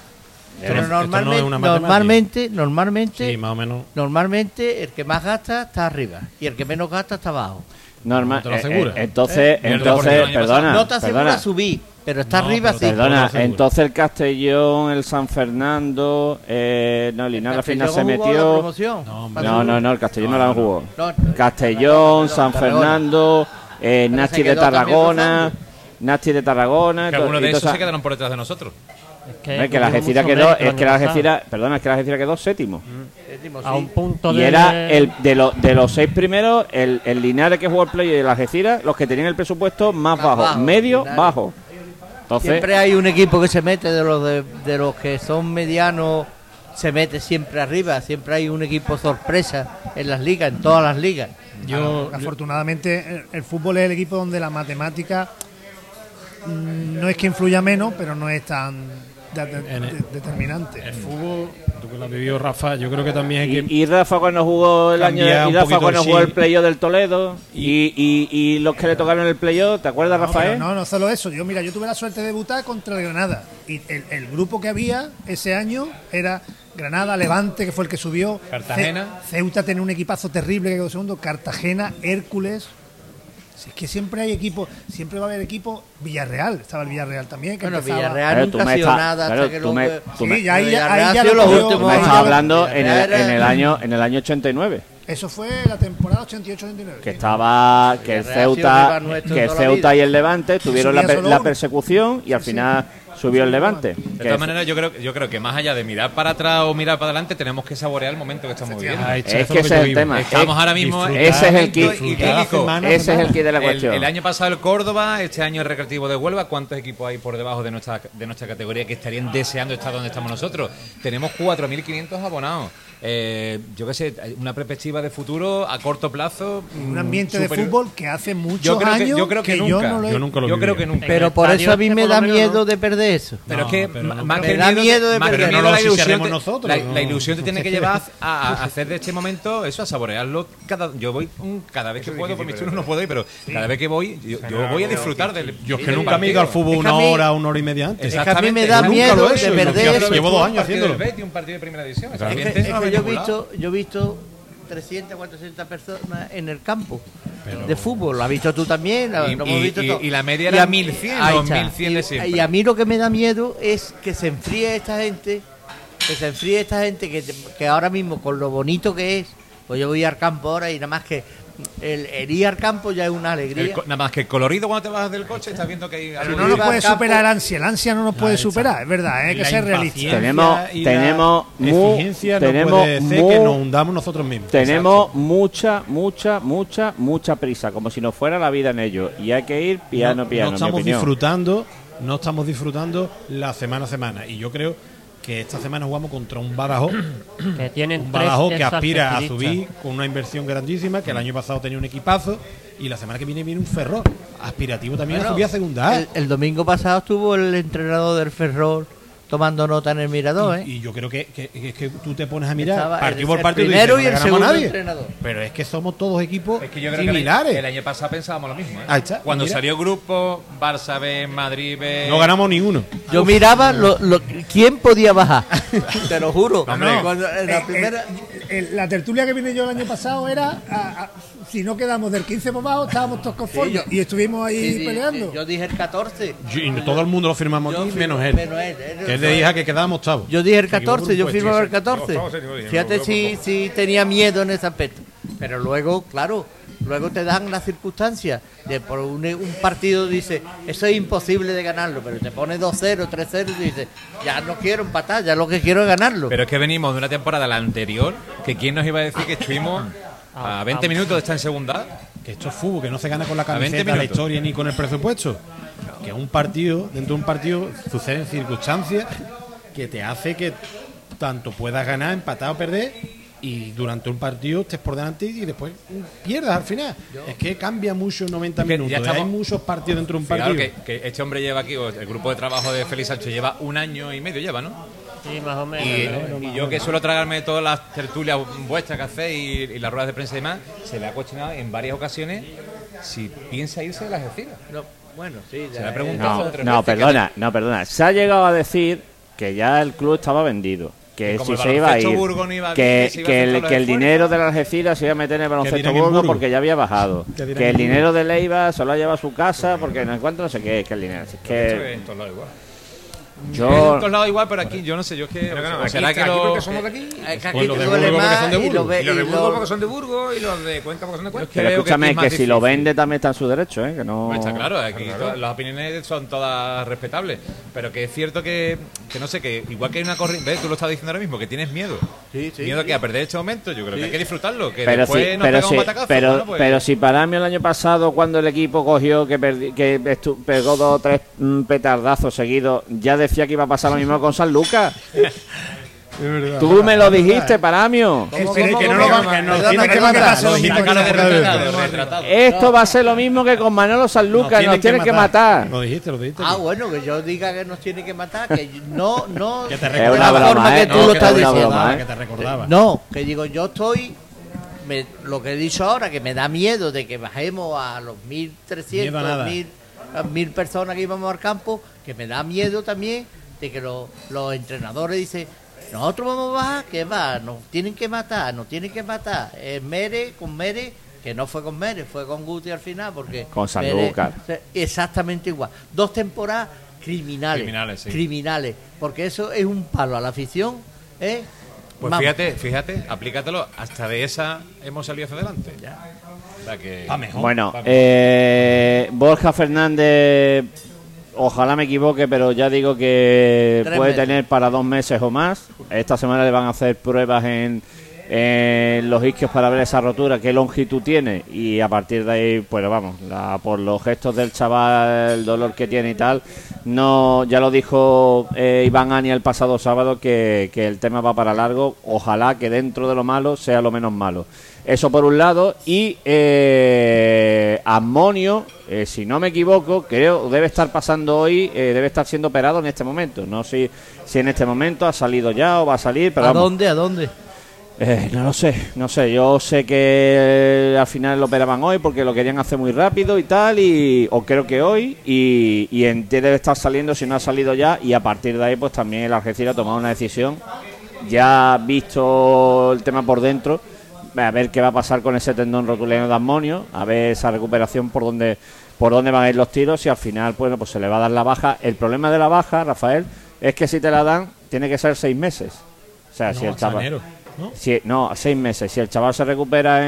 Pero esto no es normalmente, normalmente, normalmente, Sí, más o menos. normalmente el que más gasta está arriba y el que menos gasta está abajo. Normal. ¿No te lo eh, asegura? eh, entonces, ¿Eh? entonces, perdona, no te asegura perdona, subir, pero está No, arriba pero sí. perdona, entonces el Castellón, el San Fernando, eh, no, Linares al final se metió. promoción. No. No, no, no, el Castellón no, la jugó. No, Castellón, San. Fernando, eh, se de Tarragona. Nasti de Tarragona. Que algunos de esos se quedaron por detrás de nosotros. Es que, No, es que la Algeciras quedó, mérito el es que la año pasado. Algeciras, perdona, es que la Algeciras quedó séptimo. Séptimo, A sí. un punto Y de. era el de, los de los seis primeros, el, el Linares que jugó el play y el Algeciras, los que tenían el presupuesto más, Más bajo, bajo, medio, Linares. bajo. Entonces, Siempre hay un equipo que se mete de los de, de los que son medianos, se mete siempre arriba. Siempre hay un equipo sorpresa en las ligas, en todas las ligas. Yo, Afortunadamente, el, el fútbol es el equipo donde la matemática mm, no es que influya menos, pero no es tan de- de- En el- de- determinante. el fútbol, tú que lo has vivido, Rafa, yo creo que también hay que. y, y Rafa cuando jugó el año, y Rafa cuando el jugó el playoff del Toledo, y, y, y los que le tocaron el playoff, ¿te acuerdas, No, Rafael? no, no solo eso. Yo, mira, yo tuve la suerte de debutar contra el Granada. Y el, el grupo que había ese año era Granada, Levante, que fue el que subió. Cartagena. Ce- Ceuta tenía un equipazo terrible que quedó segundo. Cartagena, Hércules. Si es que siempre hay equipos, siempre va a haber equipos. Villarreal, estaba el Villarreal también. Que Bueno, empezaba- Villarreal Claro, nunca tú ha sido nada claro, hasta que tú me- tú me- Sí, ya ahí, ya lo últimos estás hablando en el, en el año en el año 89 Eso fue la temporada 88-89. que estaba que el Villarreal Ceuta que Ceuta y el Levante tuvieron la, la persecución y al final subió el Levante De todas maneras, yo creo, yo creo que más allá de mirar para atrás o mirar para adelante, tenemos que saborear el momento que estamos viviendo. Está, es que ese yo es el tema Estamos Es- ahora mismo en ese es el kit ese es el kit de la cuestión El, año pasado el Córdoba, este año el Recreativo de Huelva, ¿cuántos equipos hay por debajo de nuestra, de nuestra categoría que estarían deseando estar donde estamos nosotros? Tenemos 4.500 abonados. Eh, yo qué sé, una perspectiva de futuro a corto plazo. Un mm, ambiente de fútbol que hace muchos Yo creo que- años yo creo que yo nunca. no lo he- Yo nunca lo Yo creo que nunca. Pero por eso a mí me da miedo ¿no? de perder eso. Pero No, es que pero nunca. más Me que el da miedo, miedo de más que perder. no la lo ilusión, te- nosotros, la, no. la ilusión te tiene que llevar a, a hacer de este momento eso, a saborearlo. Cada, yo voy cada vez que puedo, por mis turnos no puedo ir, pero cada vez que voy, yo, yo voy a disfrutar del. Yo es que nunca me he ido al fútbol una hora, una hora y media antes. Es que a mí me da miedo de perder. Llevo dos años haciéndolo. un partido de primera división. No visto, yo he visto 300, 400 personas en el campo de fútbol. Lo has visto tú también. lo Y- hemos visto y- todo. y la media era a mí- 1100, ahí los está. 1100 de Y- siempre. Y a mí lo que me da miedo es que se enfríe esta gente, que se enfríe esta gente que, que ahora mismo con lo bonito que es, pues yo voy al campo ahora y nada más que el, el ir al campo ya es una alegría. nada más que el colorido cuando te bajas del coche estás viendo que hay Pero algo no nos puede campo- superar el ansia, el ansia no nos puede superar, es verdad, hay que ser realista. Tenemos- y la tenemos mu- exigencia no tenemos puede ser mu- que nos hundamos nosotros mismos. tenemos mucha mucha mucha mucha prisa como si nos fuera la vida en ello y hay que ir piano no, piano no mi estamos disfrutando, no estamos disfrutando la semana a semana. Y yo creo que esta semana jugamos contra un Badajoz, Que tienen un Badajoz que aspira a subir con una inversión grandísima, que el año pasado tenía un equipazo, y la semana que viene viene un Ferrol, aspirativo también a Bueno, subir a segunda A. el, el domingo pasado estuvo el entrenador del Ferrol tomando nota en el mirador, ¿eh? Y, y yo creo que, que- que es que tú te pones a mirar Estaba partido el- por el partido primero y, y el dices, "No ganamos a segundo nadie". entrenador. Pero es que somos todos equipos Es que yo creo que el, similares. el año pasado pensábamos lo mismo. ¿eh? Ahí está, Cuando mira. salió el grupo, Barça B, Madrid B. no ganamos ni uno. Yo miraba lo, lo- quién podía bajar. Te lo juro. Hombre. Cuando en la Eh, primera. Eh, eh, la tertulia que vine yo el año pasado era, a- a- si no quedamos del 15 por abajo, estábamos todos conformes. Sí, yo- y estuvimos ahí Sí, peleando. sí, yo dije el 14. Yo- y todo el mundo lo firmamos Yo aquí, firmo- menos él. menos él. Él- Que él le dije que quedábamos octavos. Yo dije el Se equivocó 14, yo firmaba el sí, 14. octavo, séptimo, dije, Fíjate si, si tenía miedo en ese aspecto. Pero luego, claro, luego te dan las circunstancias de por un, un partido dice, eso es imposible de ganarlo, pero te pone 2-0, 3-0 y dices, ya no quiero empatar, ya lo que quiero es ganarlo. Pero es que venimos de una temporada la anterior, que quién nos iba a decir que estuvimos a 20 minutos de estar en segunda. Que esto es fútbol, que no se gana con la A 20 camiseta, la historia ni con el presupuesto. Que un partido, dentro de un partido, suceden circunstancias que te hace que tanto puedas ganar, empatar o perder, y durante un partido estés por delante y después pierdas al final. Es que cambia mucho en 90 Es que ya minutos. estamos- Hay muchos partidos dentro de un partido. que, que este hombre lleva aquí, o el grupo de trabajo de Félix Sánchez lleva un año y medio, lleva, ¿no? Sí, más o menos. Y, y yo que suelo tragarme todas las tertulias vuestras que hacéis y, y las ruedas de prensa y demás, se le ha cuestionado en varias ocasiones si piensa irse de la Algeciras. No, bueno, sí, Se le ha eh, preguntado No, tres no, veces que- perdona, no, perdona. Se ha llegado a decir que ya el club estaba vendido. Que si se iba a ir, baloncesto Burgos no iba bien, que, el, dinero de la Algeciras se iba a meter en el baloncesto Burgos porque ya había bajado. Que el dinero de Leiva se lo ha llevado a su casa porque no encuentro no sé qué, es que el dinero. Es que yo En todos lados igual, pero aquí yo no sé, yo es que... Pero que no, o aquí, será que aquí lo- porque somos de aquí. Que aquí Pues los te de duele Burgos porque más son de Burgos. Y los de Burgos porque son de Burgos y los de Cuenca porque son de Cuenca. que pero que escúchame aquí es que, si lo vende también está en su derecho, ¿eh? Que no. Pues está claro, aquí to- las opiniones son todas respetables, pero que es cierto que, que no sé, que igual que hay una corriente, ¿ves? tú lo estás diciendo ahora mismo, que tienes miedo. Sí, sí, miedo sí. que a perder este momento, yo creo que hay que disfrutarlo, que Pero después sí, nos pero batacazo, pero, bueno, pues- pero si para mí el año pasado cuando el equipo cogió que perdi- que pegó dos o tres mm, petardazos seguidos, ya decía que iba a pasar lo mismo con San Lucas. Tú me lo dijiste, Paramio. Esto va a ser lo mismo que con Manolo Sanluca, nos, tienen que matar. Lo dijiste, lo dijiste. Ah, bueno, que yo diga que nos tiene que matar, que no, no. Que te de Es una broma, forma que tú lo que estás diciendo. broma. Que te recordaba. No, que digo, yo estoy. me- lo que he dicho ahora, que me da miedo de que bajemos a los 1.300, Miedo a nada. 1.000 1.000 personas que íbamos al campo, que me da miedo también de que los, los entrenadores dicen. Nosotros vamos a bajar, que va, nos tienen que matar, nos tienen que matar. Eh, Mere, con Mere que no fue con Mérez, fue con Guti al final, porque Con Sanlúcar. exactamente igual. Dos temporadas criminales. Criminales, sí. criminales, porque eso es un palo a la afición. ¿eh? Pues Vamos. fíjate, fíjate, aplícatelo. Hasta de esa hemos salido hacia adelante. O sea que. Bueno, eh, Borja Fernández, ojalá me equivoque, pero ya digo que Tres puede meses. tener para dos meses o más. Esta semana le van a hacer pruebas en, en los isquios para ver esa rotura, qué longitud tiene. Y a partir de ahí, pues vamos, la- por los gestos del chaval, el dolor que tiene y tal, no ya lo dijo eh, Iván Ani el pasado sábado que, que el tema va para largo. Ojalá que dentro de lo malo sea lo menos malo. Eso por un lado. Y eh, Amonio, eh, si no me equivoco, creo debe estar pasando hoy, eh, debe estar siendo operado en este momento. No sé si en este momento ha salido ya o va a salir, pero ¿A vamos. dónde? ¿A dónde? Eh, no lo sé, no sé. Yo sé que eh, al final lo operaban hoy porque lo querían hacer muy rápido y tal, y, o creo que hoy, y, y en té debe estar saliendo si no ha salido ya, y a partir de ahí, pues también el Algeciras ha tomado una decisión. Ya visto el tema por dentro, a ver qué va a pasar con ese tendón rotuliano de amonio, a ver esa recuperación por dónde, por dónde van a ir los tiros, y al final, bueno, pues se le va a dar la baja. El problema de la baja, Rafael, es que si te la dan, tiene que ser seis meses. O sea, si el chaval. ¿No? Si, no, seis meses. Si el chaval se recupera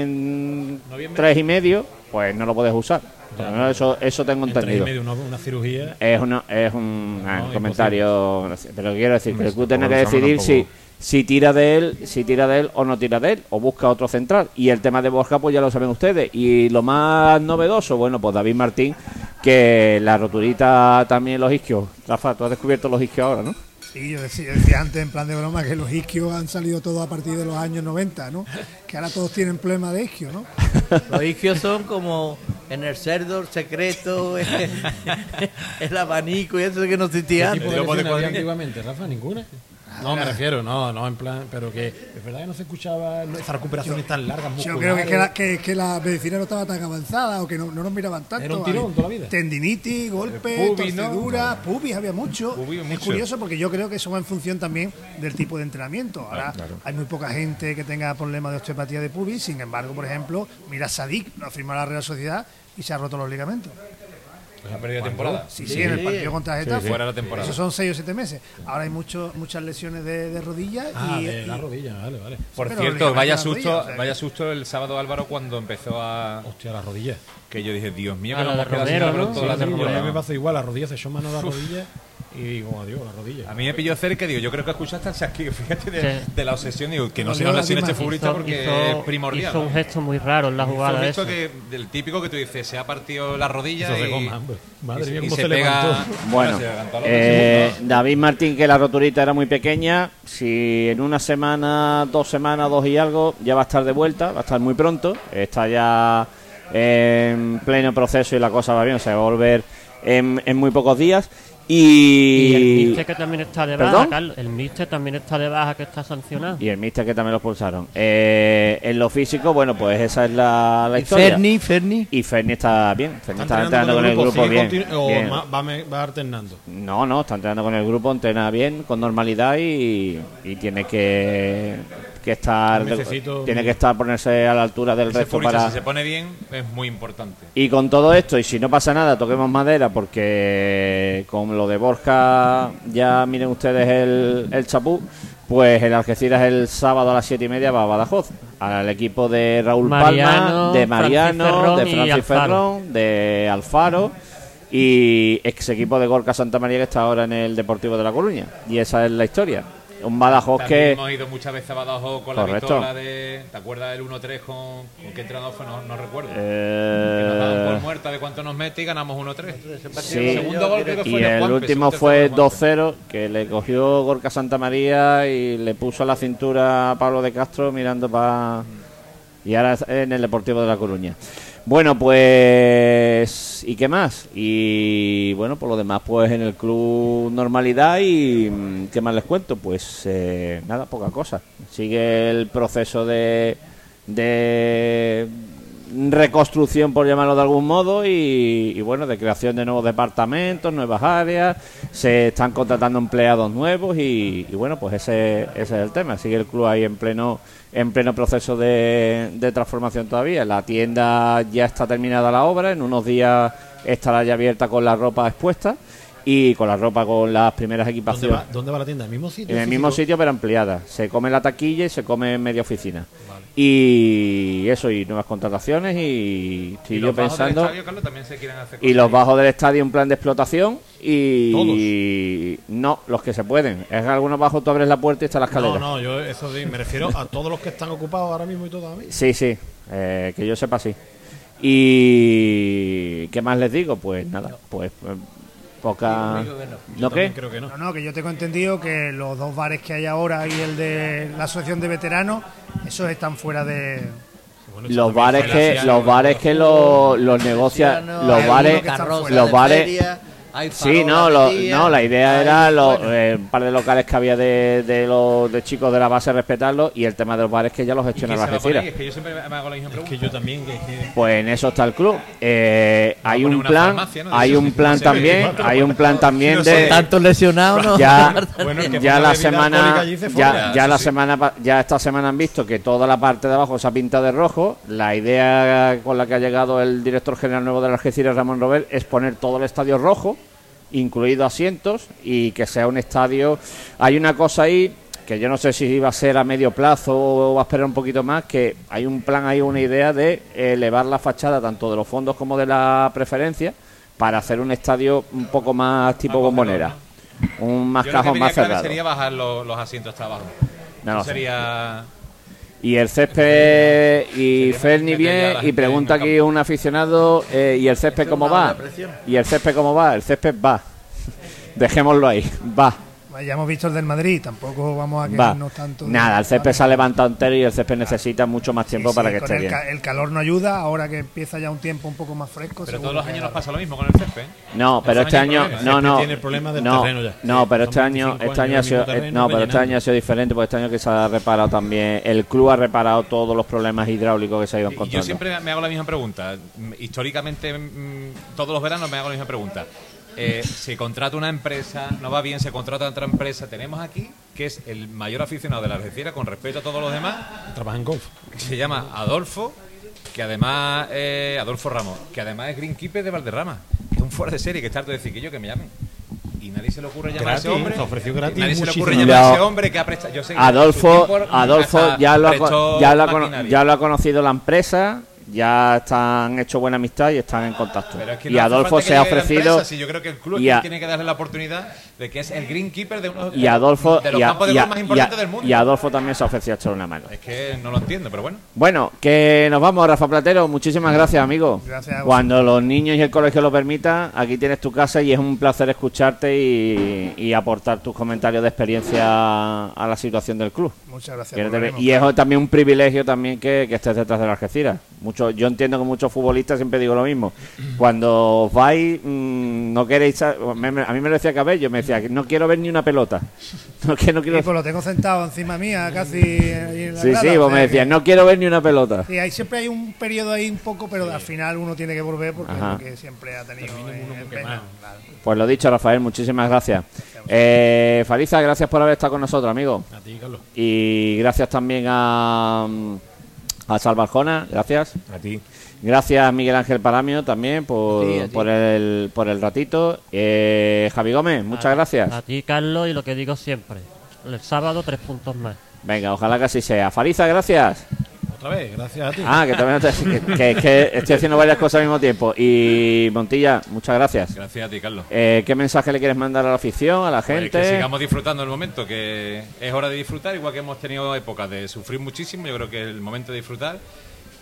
en tres y medio, pues no lo puedes usar. Menos eso, eso tengo En tres y entendido. medio, una, una cirugía. Es, una, es un ah, comentario, pero quiero decir que el club tiene que decidir si, si tira de él, si tira de él o no tira de él, o busca otro central. Y el tema de Borja, pues ya lo saben ustedes. Y lo más novedoso, bueno, pues David Martín, que la roturita también los isquios. Rafa, tú has descubierto los isquios ahora, ¿no? Sí, yo decía, antes en plan de broma que los isquios han salido todos a partir de los años 90, ¿no? Que ahora todos tienen problema de isquio, ¿no? Los isquios son como en el cerdo, el secreto, el, el abanico y eso que no existía ¿Qué tipo antes. de antiguamente, Rafa? ¿Ninguna? No, me refiero, no, no, en plan, pero que es verdad que no se escuchaba esas recuperaciones tan largas, Yo creo que, que la, que, que la medicina no estaba tan avanzada o que no, no nos miraban tanto. Era un tirón toda la vida. Tendinitis, golpes, pubis, ¿no? torceduras, pubis, había mucho. Pubis, es curioso porque yo creo que eso va en función también del tipo de entrenamiento. Ahora hay muy poca gente que tenga problemas de osteopatía de pubis, sin embargo, por ejemplo, mira Sadik, lo ha firmado la Real Sociedad y se ha roto los ligamentos. Pues ha perdido temporada. Sí, sí, en el partido contra Getafe. Fuera la temporada. Esos son seis o siete meses. Ahora hay mucho, muchas lesiones de, de rodillas Ah, y, de la rodilla, vale, vale. Por Pero cierto, vaya de la rodilla, susto, o sea vaya susto el sábado Álvaro cuando empezó a. Hostia, la rodilla. Que yo dije, Dios mío, que la de hemos quedado sin Romero, Álvaro ¿no? toda la Sí, sí, temporada. me pasó igual, la rodilla se echó mano a la rodilla y digo, adiós, la rodilla. A mí me pilló cerca, digo, yo creo que escuchaste al chasquido, fíjate de, Sí. de la obsesión, digo, que no se Dolió nos la lesione este futbolista porque hizo- es primordial. hizo un gesto muy raro en la Hizo un jugada gesto esa. que, del típico que tú dices, se ha partido la rodilla Hizo y, goma. Madre y- mía, y se, se pega. levantó. Bueno, se eh. David Martín, que la roturita era muy pequeña, si en una semana, dos semanas, dos y algo, ya va a estar de vuelta, va a estar muy pronto, está ya en pleno proceso y la cosa va bien, o sea, va a volver en, en muy pocos días. Y el Mister que también está de ¿Perdón? baja, Carlos. El Mister también está de baja que está sancionado. y el Mister que también lo expulsaron. Eh, en lo físico, bueno, pues esa es la, la Y historia. Ferni, Ferni. Y Ferni está bien, Ferni está, entrenando con el grupo bien. o bien. va, va alternando. No, no, está entrenando con el grupo, entrena bien, con normalidad y, y tiene que, que estar tiene que estar ponerse a la altura del resto para si se pone bien, es muy importante. y con todo esto y si no pasa nada toquemos madera porque con lo de Borja ya miren ustedes el, el chapú pues el Algeciras el sábado a las siete y media va a Badajoz al equipo de Raúl Mariano, Palma de Mariano Francis de Francis Alfaro. Ferrón de Alfaro y ex equipo de Gorka Santa María que está ahora en el Deportivo de La Coruña y esa es la historia un Badajoz También que hemos ido muchas veces a Badajoz con la Correcto. pistola de. ¿Te acuerdas del 1-3 con, con qué entrenador fue? No, no recuerdo. que nos daban por eh, muerta de cuánto nos mete y ganamos 1-3. Sí, El segundo gol creo que y fue el Juanpe, último fue tercero de Juanpe. 2-0, que le cogió Gorka Santa María y le puso a la cintura a Pablo de Castro mirando para... Y ahora en el Deportivo de La Coruña. Bueno, pues... ¿Y qué más? Y bueno, por lo demás, pues en el club normalidad y... mm, ¿Qué más les cuento? Pues eh, nada, poca cosa. Sigue el proceso de... de reconstrucción, por llamarlo de algún modo, y, y bueno, de creación de nuevos departamentos, nuevas áreas, se están contratando empleados nuevos y, y bueno, pues ese, ese es el tema. Sigue el club ahí en pleno en pleno proceso de, de transformación todavía. La tienda ya está terminada la obra, en unos días estará ya abierta con la ropa expuesta y con la ropa con las primeras ¿Dónde equipaciones. va, ¿Dónde va la tienda? ¿En el mismo sitio? En el mismo sitio pero ampliada. Se come la taquilla y se come media oficina. Y eso, y nuevas contrataciones y estoy Y yo pensando... estadio, Carlos, también se hacer Y los bajos del estadio en plan de explotación y... No, los que se pueden. Es que algunos bajos tú abres la puerta y está la escalera. No, no, yo eso me refiero a todos los que están ocupados ahora mismo y todavía. Sí, sí, eh, que yo sepa sí. Y ¿qué más les digo? Pues nada, pues poca... ¿No qué? Creo que no. No, no, que yo tengo entendido que los dos bares que hay ahora y el de la asociación de veteranos, esos están fuera de... Bueno, Los bares que los bares que los los los bares los bares- feria, hay Sí, no, lo- no, la idea era los, bueno, eh, un par de locales que había de, de los de chicos de la base respetarlos y el tema de los bares que ya los ¿Y gestiona la? Algeciras. Es que yo siempre me hago la misma Es que yo también, que, que- Pues en eso está el club. Eh, hay un plan, farmacia, ¿no? hay un plan también, hay un plan también de tantos lesionados, ¿no? ya, Bueno, la semana ya, ya la sí. semana pa- ya esta semana han visto que toda la parte de abajo se ha pintado de rojo la idea con la que ha llegado el director general nuevo de la Algeciras Ramón Robert es poner todo el estadio rojo incluido asientos y que sea un estadio hay una cosa ahí que yo no sé si iba a ser a medio plazo o va a esperar un poquito más que hay un plan ahí una idea de elevar la fachada tanto de los fondos como de la preferencia para hacer un estadio un poco más tipo bombonera un más Yo creo que cajón más cerrado sería bajar los, los asientos hasta abajo. No lo Eso sé. Y el césped y Ferni bien y pregunta aquí un aficionado eh, y el césped cómo va y el césped cómo va el césped va. Dejémoslo ahí va Ya hemos visto el del Madrid, tampoco vamos a va quejarnos tanto. nada el césped se ha levantado entero y el césped necesita mucho más tiempo Sí, para sí, que esté el, bien ca- el calor no ayuda, ahora que empieza ya un tiempo un poco más fresco. Pero todos los años nos pasa lo mismo con el césped. ¿eh? no pero este año no problemas. no Tiene el problema del no, terreno ya. no pero este año 25 este año ha sido eh, terreno no pero este año ha sido diferente porque este año que se ha reparado también el club ha reparado todos los problemas hidráulicos que se ha ido Y yo encontrando siempre me hago la misma pregunta. Históricamente, mm, todos los veranos me hago la misma pregunta. Eh, se contrata una empresa, no va bien, se contrata otra empresa. Tenemos aquí, que es el mayor aficionado de la Algeciras, con respeto a todos los demás, trabaja en golf. que se llama Adolfo, que además, eh, Adolfo Ramos, que además es greenkeeper de Valderrama, que es un fuera de serie, que está harto de decir que yo, que me llamen. Y nadie se le ocurre llamar a ese hombre. se ofreció gratis Nadie se le ocurre muchísimo. llamar a ese hombre que ha prestado. Yo sé que Adolfo, Adolfo hasta ya lo, ha, prestó con- ya, lo ha, cono- maquinaria. ya lo ha conocido la empresa, ya están hecho buena amistad y están en contacto. Pero es que y no hace Adolfo se ha ofrecido empresa, si yo creo que el club y a- tiene que darle la oportunidad de que es el greenkeeper de uno y Adolfo de los y, a- campos de y a- más y a- importantes del mundo. y Adolfo también se ha ofrecido a echar una mano. Es que no lo entiendo, pero bueno. Bueno, que nos vamos, Rafa Platero. Muchísimas gracias, amigo. Gracias a. Cuando los niños y el colegio lo permitan, aquí tienes tu casa y es un placer escucharte y, y aportar tus comentarios de experiencia a la situación del club. Muchas gracias. Y es también un privilegio también que, que estés detrás de la Algeciras. Mucho, yo entiendo que muchos futbolistas siempre digo lo mismo. Cuando os vais, mm, no queréis... sa- me- me- a mí me lo decía Cabello, me decía que no quiero ver ni una pelota. No, que no quiero... Sí, pues lo tengo sentado encima mía, casi. ahí en la Sí, grada, sí, o vos sea me que- decías, no quiero ver ni una pelota. Sí, hay, siempre hay un periodo ahí un poco, pero al final uno tiene que volver porque es lo que siempre ha tenido. en- en pena. Claro. Pues lo dicho, Rafael, muchísimas gracias. Eh, Fariza, gracias por haber estado con nosotros, amigo. A ti, Carlos. Y gracias también a, a Salvarjona, gracias. A ti. Gracias Miguel Ángel Paramio también por, Sí, a ti. por, el, por el ratito. Eh, Javi Gómez, muchas gracias. A ti, Carlos, y lo que digo siempre. El sábado, tres puntos más. Venga, ojalá que así sea. Fariza, gracias. Otra vez, gracias a ti. Ah, que también te- que, que- que estoy haciendo varias cosas al mismo tiempo. Y Montilla, muchas gracias. Gracias a ti, Carlos. Eh, ¿Qué mensaje le quieres mandar a la afición, a la Pues gente? que sigamos disfrutando el momento, que es hora de disfrutar, igual que hemos tenido épocas de sufrir muchísimo, yo creo que es el momento de disfrutar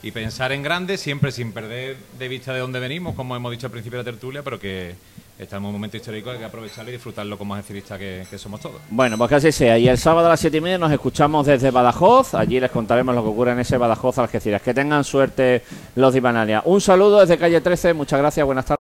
y pensar en grande, siempre sin perder de vista de dónde venimos, como hemos dicho al principio de la tertulia, pero que estamos en un momento histórico, hay que aprovecharlo y disfrutarlo como accionistas que, somos todos. Bueno, pues que así sea. Y el sábado a las siete y media nos escuchamos desde Badajoz. Allí les contaremos lo que ocurre en ese Badajoz Algeciras. Que tengan suerte los de Ibanalia. Un saludo desde calle 13. Muchas gracias. Buenas tardes.